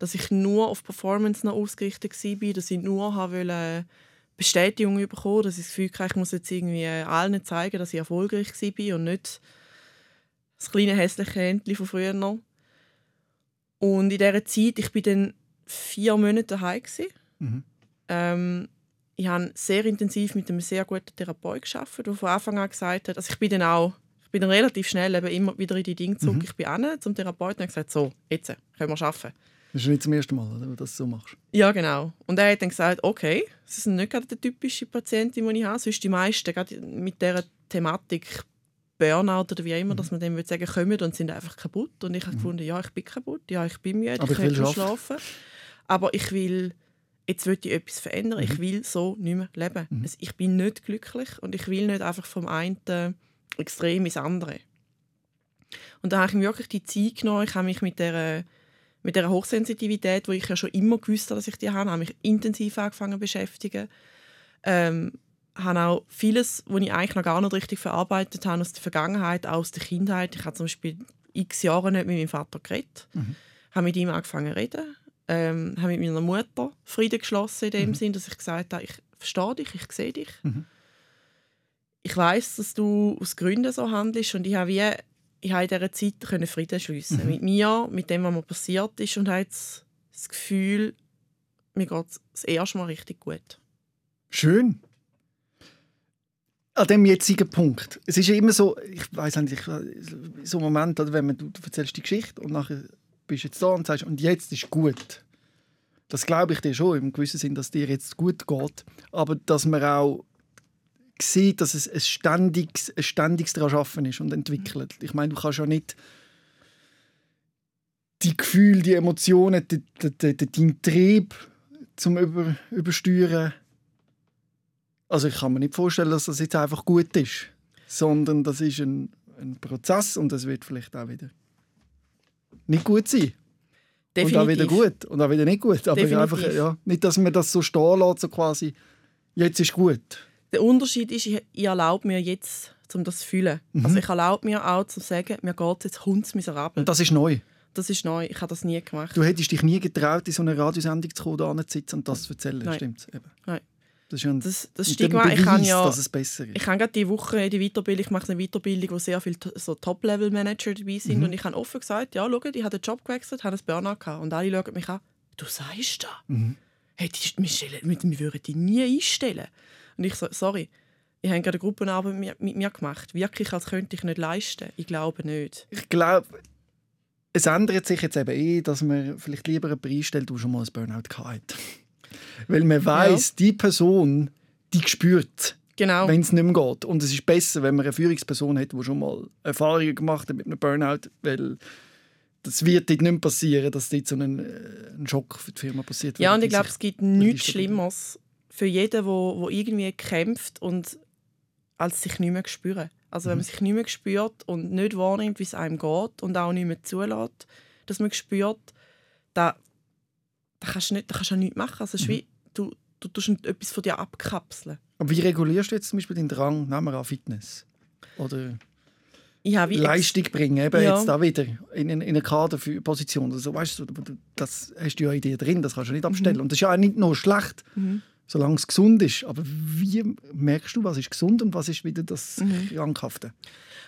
dass ich nur auf Performance noch ausgerichtet war, dass ich nur wollte Bestätigung bekommen, dass ich das Gefühl hatte, ich muss jetzt irgendwie allen zeigen, dass ich erfolgreich war und nicht das kleine hässliche Händchen von früher noch. Und in dieser Zeit, ich bin dann vier Monate daheim. Mhm. Ähm, ich habe sehr intensiv mit einem sehr guten Therapeut gearbeitet, der von Anfang an gesagt hat, also ich bin dann auch, ich bin dann relativ schnell eben immer wieder in die Dinge zurück. Mhm. Ich bin hin zum Therapeuten und habe gesagt, so, jetzt können wir arbeiten. Das ist nicht zum ersten Mal, dass du das so machst. Ja, genau. Und er hat dann gesagt, okay, das ist nicht gerade die typische Patientin, die ich habe. Sonst die meisten, gerade mit dieser Thematik Burnout oder wie immer, dass man dem würde sagen, kommen und sind einfach kaputt. Und ich habe gefunden, ja, ich bin kaputt, ja, ich bin müde, Aber ich ich will schon schlafen. Aber ich will, jetzt will ich etwas verändern. Ich will so nicht mehr leben. Mhm. Es- Ich bin nicht glücklich und ich will nicht einfach vom einen Extrem ins andere. Und da habe ich mir wirklich die Zeit genommen. Ich habe mich mit der mit der Hochsensitivität, wo ich ja schon immer gewusst habe, dass ich die habe, habe mich intensiv angefangen zu beschäftigen. Ähm, habe auch vieles, was ich eigentlich noch gar nicht richtig verarbeitet habe aus der Vergangenheit, auch aus der Kindheit. Ich habe zum Beispiel x Jahre nicht mit meinem Vater geredet. Mhm. Habe mit ihm angefangen zu reden. Ähm, habe mit meiner Mutter Frieden geschlossen in dem Mhm. Sinn, dass ich gesagt habe, ich verstehe dich, ich sehe dich. Mhm. Ich weiß, dass du aus Gründen so handelst und ich habe wie ich habe in dieser Zeit können Frieden schliessen Mhm. mit mir, mit dem, was mir passiert ist und habe jetzt das Gefühl, mir geht es das erste Mal richtig gut. Schön. An dem jetzigen Punkt. Es ist ja immer so, ich weiß nicht, ich, so ein Moment, wenn man, du, du erzählst die Geschichte und nachher bist du jetzt da und sagst, und jetzt ist gut. Das glaube ich dir schon, im gewissen Sinn, dass dir jetzt gut geht. Aber dass man auch sieht, dass es ein ständiges, ein ständiges daran arbeiten ist und entwickelt. Ich meine, du kannst ja nicht die Gefühle, die Emotionen, die, die, die, deinen Trieb zum Über, Übersteuern also ich kann mir nicht vorstellen, dass das jetzt einfach gut ist, sondern das ist ein, ein Prozess und es wird vielleicht auch wieder nicht gut sein. Und auch wieder gut und auch wieder nicht gut. Aber Definitiv. einfach, ja, nicht, dass man das so stehen lässt, so quasi, jetzt ist gut. Der Unterschied ist, ich, ich erlaube mir jetzt, um das zu fühlen. Mhm. Also ich erlaube mir auch zu sagen, mir geht jetzt hundsmiserabel. Und das ist neu. Das ist neu, ich habe das nie gemacht. Du hättest dich nie getraut, in so einer Radiosendung zu kommen, da hinzusitzen und das zu erzählen. Nein. Stimmt's? Eben. Nein. Das ist ein, Das, das Stigma, Beweis, ich kann ja... dass es besser ist. Ich habe gerade diese Woche die Weiterbildung, ich mache eine Weiterbildung, wo sehr viele so Top-Level-Manager dabei sind. Mhm. Und ich habe offen gesagt, ja, schau, ich habe den Job gewechselt, habe einen Burnout gehabt. Und alle schauen mich an, du sagst das? Mhm. Hey, die, wir, wir würden dich nie einstellen. Und ich so, sorry, ich habe gerade eine Gruppenarbeit mit, mit mir gemacht. Wirklich, als könnte ich nicht leisten. Ich glaube nicht. Ich glaube, es ändert sich jetzt eben eh, dass man vielleicht lieber einen Preis stellt, der schon mal ein Burnout hatte. Weil man weiß, die Person, die spürt, Genau. wenn es nicht mehr geht. Und es ist besser, wenn man eine Führungsperson hat, die schon mal Erfahrungen gemacht hat mit einem Burnout, weil das wird dort nicht mehr passieren, dass dort so ein, äh, ein Schock für die Firma passiert. Ja, und ich glaube, es gibt nichts. Schlimmeres für jeden, der wo, wo irgendwie kämpft und als sich nicht mehr spüren. Also wenn man sich nicht mehr spürt und nicht wahrnimmt, wie es einem geht und auch nicht mehr zulässt, dass man spürt, da, da kannst du nicht, da kannst du auch nichts machen. Also es ist wie, du, du tust nicht etwas von dir abkapseln. Aber wie regulierst du jetzt zum Beispiel den Drang, nehmen wir an Fitness? Oder ex- Leistung bringen, eben Ja. jetzt da wieder in, in, in eine Kaderposition. oder so, weißt du, das hast du ja in dir drin, das kannst du nicht abstellen. Und das ist ja auch nicht nur schlecht, Mhm. Solange es gesund ist. Aber wie merkst du, was ist gesund und was ist wieder das Mhm. Krankhafte?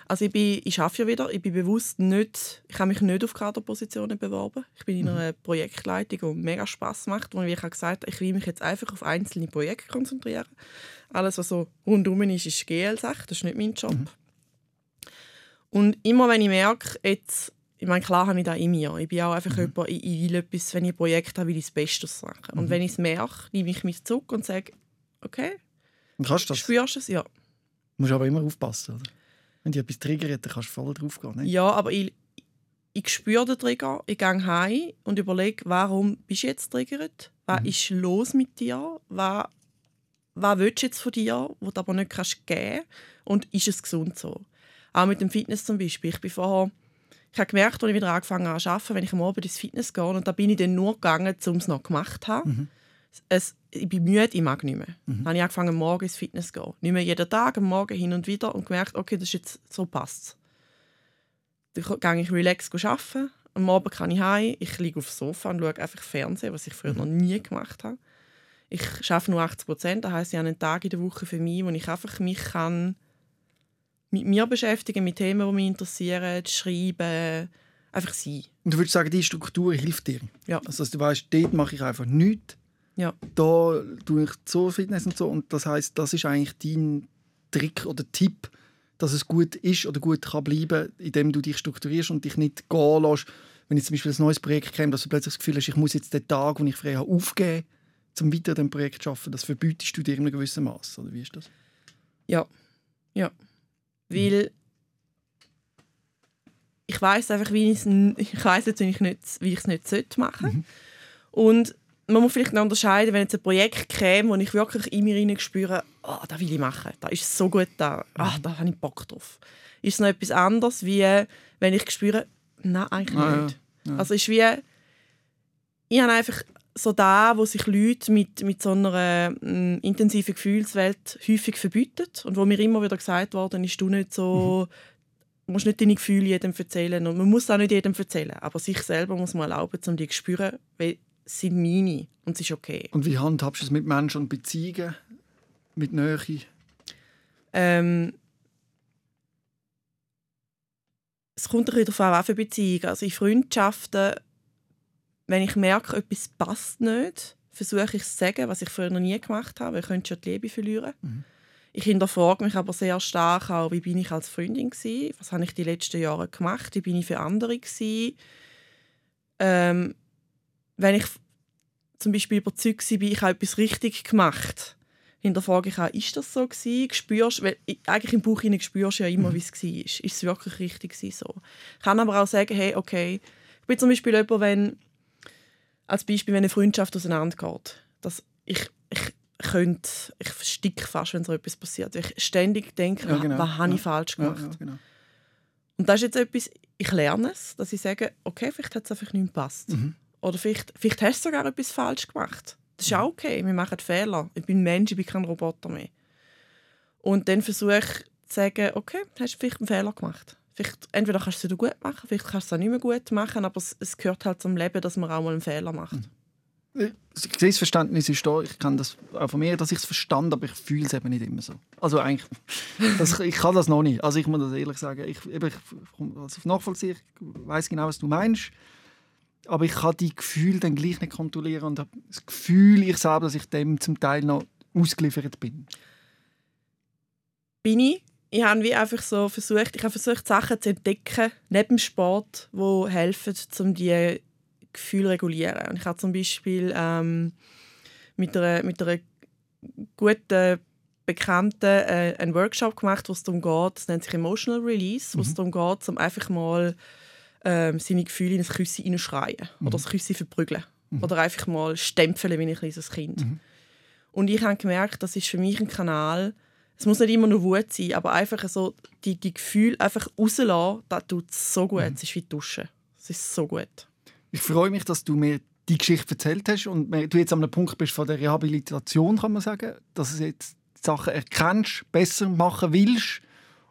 Also ich, bin, ich arbeite ja wieder, ich bin bewusst nicht, ich habe mich nicht auf Kaderpositionen beworben. Ich bin in einer Projektleitung, die mega Spaß macht, wo ich gesagt habe, ich will mich jetzt einfach auf einzelne Projekte konzentrieren. Alles, was so rundum ist, ist GL-Sache, das ist nicht mein Job. Und immer wenn ich merke, jetzt, ich meine, klar habe ich das in mir. Ich bin auch einfach jemand, ich, ich will etwas, wenn ich ein Projekt habe, will ich das Beste machen. Und wenn ich es merke, nehme ich mich zurück und sage, okay, Und kannst du das? spürst du es? Ja. Du musst aber immer aufpassen. Oder? Wenn dich etwas triggert, dann kannst du voll drauf gehen. Ne? Ja, aber ich, ich spüre den Trigger, ich gehe heim und überlege, warum bist du jetzt triggert? Was Mhm. ist los mit dir? Was, was willst du jetzt von dir, was du aber nicht kannst geben Und ist es gesund so? Auch mit dem Fitness zum Beispiel. Ich bin vorher, ich habe gemerkt, als ich wieder angefangen habe zu arbeiten, wenn ich am Abend ins Fitness gehe, und da bin ich dann nur gegangen, um es noch gemacht zu haben. Mhm. Es, ich bin müde, ich mag nicht mehr. Dann habe ich angefangen, am morgen ins Fitness zu gehen. Nicht mehr jeden Tag, am Morgen hin und wieder und gemerkt, okay, das ist jetzt, so passt Dann gehe ich relax arbeiten. Am Abend kann ich heim, ich liege auf dem Sofa und schaue einfach Fernsehen, was ich früher noch nie gemacht habe. Ich arbeite nur 80 Prozent, das heisst, ich habe einen Tag in der Woche für mich, wo ich einfach mich kann mit mir beschäftigen, mit Themen, die mich interessieren, schreiben, einfach sein. Und du würdest sagen, diese Struktur hilft dir? Ja. Also dass du weißt, dort mache ich einfach nichts. Ja. Da tue ich so Fitness und so. Und das heißt, das ist eigentlich dein Trick oder Tipp, dass es gut ist oder gut kann bleiben, indem du dich strukturierst und dich nicht gehen lässt. Wenn jetzt zum Beispiel ein neues Projekt kommt, dass du plötzlich das Gefühl hast, ich muss jetzt den Tag, den ich frei habe, aufgeben, um weiter an diesem Projekt zu arbeiten. Das verbietest du dir in einem gewissen Maß. Oder wie ist das? Ja. Ja. Weil ich weiß einfach, wie ich's n- ich weiß jetzt, wie ich nicht, wie ich es nicht sollte machen. Mhm. Und man muss vielleicht noch unterscheiden, wenn jetzt ein Projekt käme, wo ich wirklich in mir hinein spüre, oh, das will ich machen, da ist so gut da, ah, da habe ich Bock drauf. Ist es noch etwas anderes, wie wenn ich spüre, nein, eigentlich Ah, ja. nicht. Ja. Also ist wie, ich habe einfach so da, wo sich Leute mit, mit so einer mm, intensiven Gefühlswelt häufig verbieten und wo mir immer wieder gesagt worden ist, du nicht so, du musst nicht deine Gefühle jedem erzählen und man muss auch nicht jedem erzählen, aber sich selber muss man erlauben, um die zu spüren, weil es sind meine und es ist okay. Und wie handhabst du es mit Menschen und Beziehungen? Mit Nähe? Ähm, es kommt ein bisschen darauf an, was für Beziehungen. Also in Freundschaften, wenn ich merke, etwas passt nicht, versuche ich zu sagen, was ich früher noch nie gemacht habe, weil ich könnte schon die Liebe verlieren. Ich hinterfrage mich aber sehr stark auch, wie bin ich als Freundin gewesen? was habe ich die letzten Jahre gemacht, wie bin ich für andere gewesen? Ähm, wenn ich zum Beispiel überzeugt war, ich habe etwas richtig gemacht, hinterfrage ich auch, ist das so gewesen? Spürst, weil ich- eigentlich im hinein spürst du ja immer, wie es war. Ist es wirklich richtig so? Ich kann aber auch sagen, hey, okay, ich bin zum Beispiel jemand, wenn, als Beispiel, wenn eine Freundschaft auseinandergeht, dass ich, ich könnte, ich versticke fast, wenn so etwas passiert. Ich ständig denke, Ja, genau. was habe ich Ja. falsch gemacht? ja, genau. Und das ist jetzt etwas, ich lerne es, dass ich sage, okay, vielleicht hat es einfach nicht gepasst. Mhm. Oder vielleicht, vielleicht hast du sogar etwas falsch gemacht. Das ist auch okay, wir machen Fehler. Ich bin Mensch, ich bin kein Roboter mehr. Und dann versuche ich zu sagen, okay, du hast vielleicht einen Fehler gemacht. Vielleicht, entweder kannst du es gut machen, vielleicht kannst du es auch nicht mehr gut machen, aber es, es gehört halt zum Leben, dass man auch mal einen Fehler macht. Ich sehe, das Verständnis ist da. Ich kann das auch von mir, dass ich es verstand, aber ich fühle es eben nicht immer so. Also eigentlich, das, ich kann das noch nicht. Also ich muss das ehrlich sagen. Ich, eben, ich also nachvollziehen, ich weiß genau, was du meinst. Aber ich kann die Gefühle dann gleich nicht kontrollieren und habe das Gefühl, ich selber, dass ich dem zum Teil noch ausgeliefert bin. bin ich. Ich habe wie einfach so versucht, ich habe versucht, Sachen zu entdecken, neben dem Sport, die helfen, um die Gefühle zu regulieren. Und ich habe zum Beispiel ähm, mit, einer, mit einer guten Bekannten äh, einen Workshop gemacht, wo es darum geht, das nennt sich Emotional Release, wo es darum geht, um einfach mal ähm, seine Gefühle in ein Küssi hineinschreien oder das Küssi verprügeln. Oder einfach mal stempeln wie ein kleines Kind. Und ich habe gemerkt, das ist für mich ein Kanal, es muss nicht immer nur Wut sein, aber einfach so die, die Gefühle einfach rauslassen, das tut so gut. Es ist wie Duschen. Es ist so gut. Ich freue mich, dass du mir die Geschichte erzählt hast und du jetzt an einem Punkt bist von der Rehabilitation, kann man sagen, dass du jetzt die Sachen erkennst, besser machen willst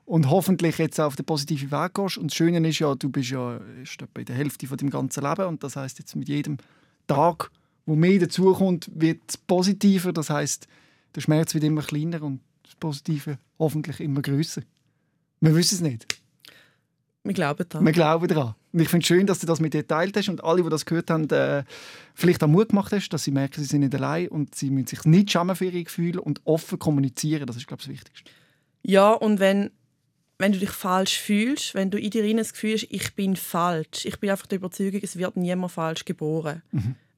und hoffentlich jetzt auf den positiven Weg gehst. Und das Schöne ist ja, du bist ja erst in der Hälfte von deinem ganzen Leben und das heißt jetzt mit jedem Tag, wo mehr dazukommt, wird es positiver. Das heißt, der Schmerz wird immer kleiner und das Positive hoffentlich immer größer. Wir wissen es nicht. Wir glauben daran. Wir glauben daran. Und ich finde es schön, dass du das mit dir geteilt hast und alle, die das gehört haben, äh, vielleicht auch Mut gemacht hast, dass sie merken, sie sind nicht allein und sie müssen sich nicht schämen für ihre Gefühle und offen kommunizieren. Das ist, glaube ich, das Wichtigste. Ja, und wenn, wenn du dich falsch fühlst, wenn du in dir das Gefühl hast, ich bin falsch, ich bin einfach der Überzeugung, es wird niemand falsch geboren.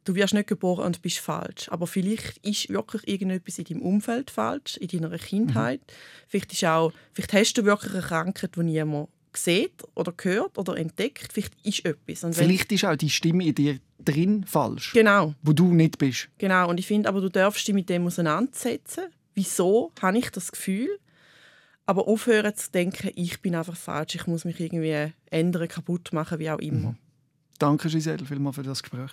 Du wirst nicht geboren und bist falsch. Aber vielleicht ist wirklich irgendetwas in deinem Umfeld falsch, in deiner Kindheit. Vielleicht, ist auch, vielleicht hast du wirklich eine Krankheit, die niemand sieht oder hört oder entdeckt. Vielleicht ist etwas. Und Vielleicht ist auch die Stimme in dir drin falsch, Genau. wo du nicht bist. Genau, und ich finde aber, du darfst dich mit dem auseinandersetzen. Wieso habe ich das Gefühl? Aber aufhören zu denken, ich bin einfach falsch, ich muss mich irgendwie ändern, kaputt machen, wie auch immer. Danke, Giselle, vielmals für das Gespräch.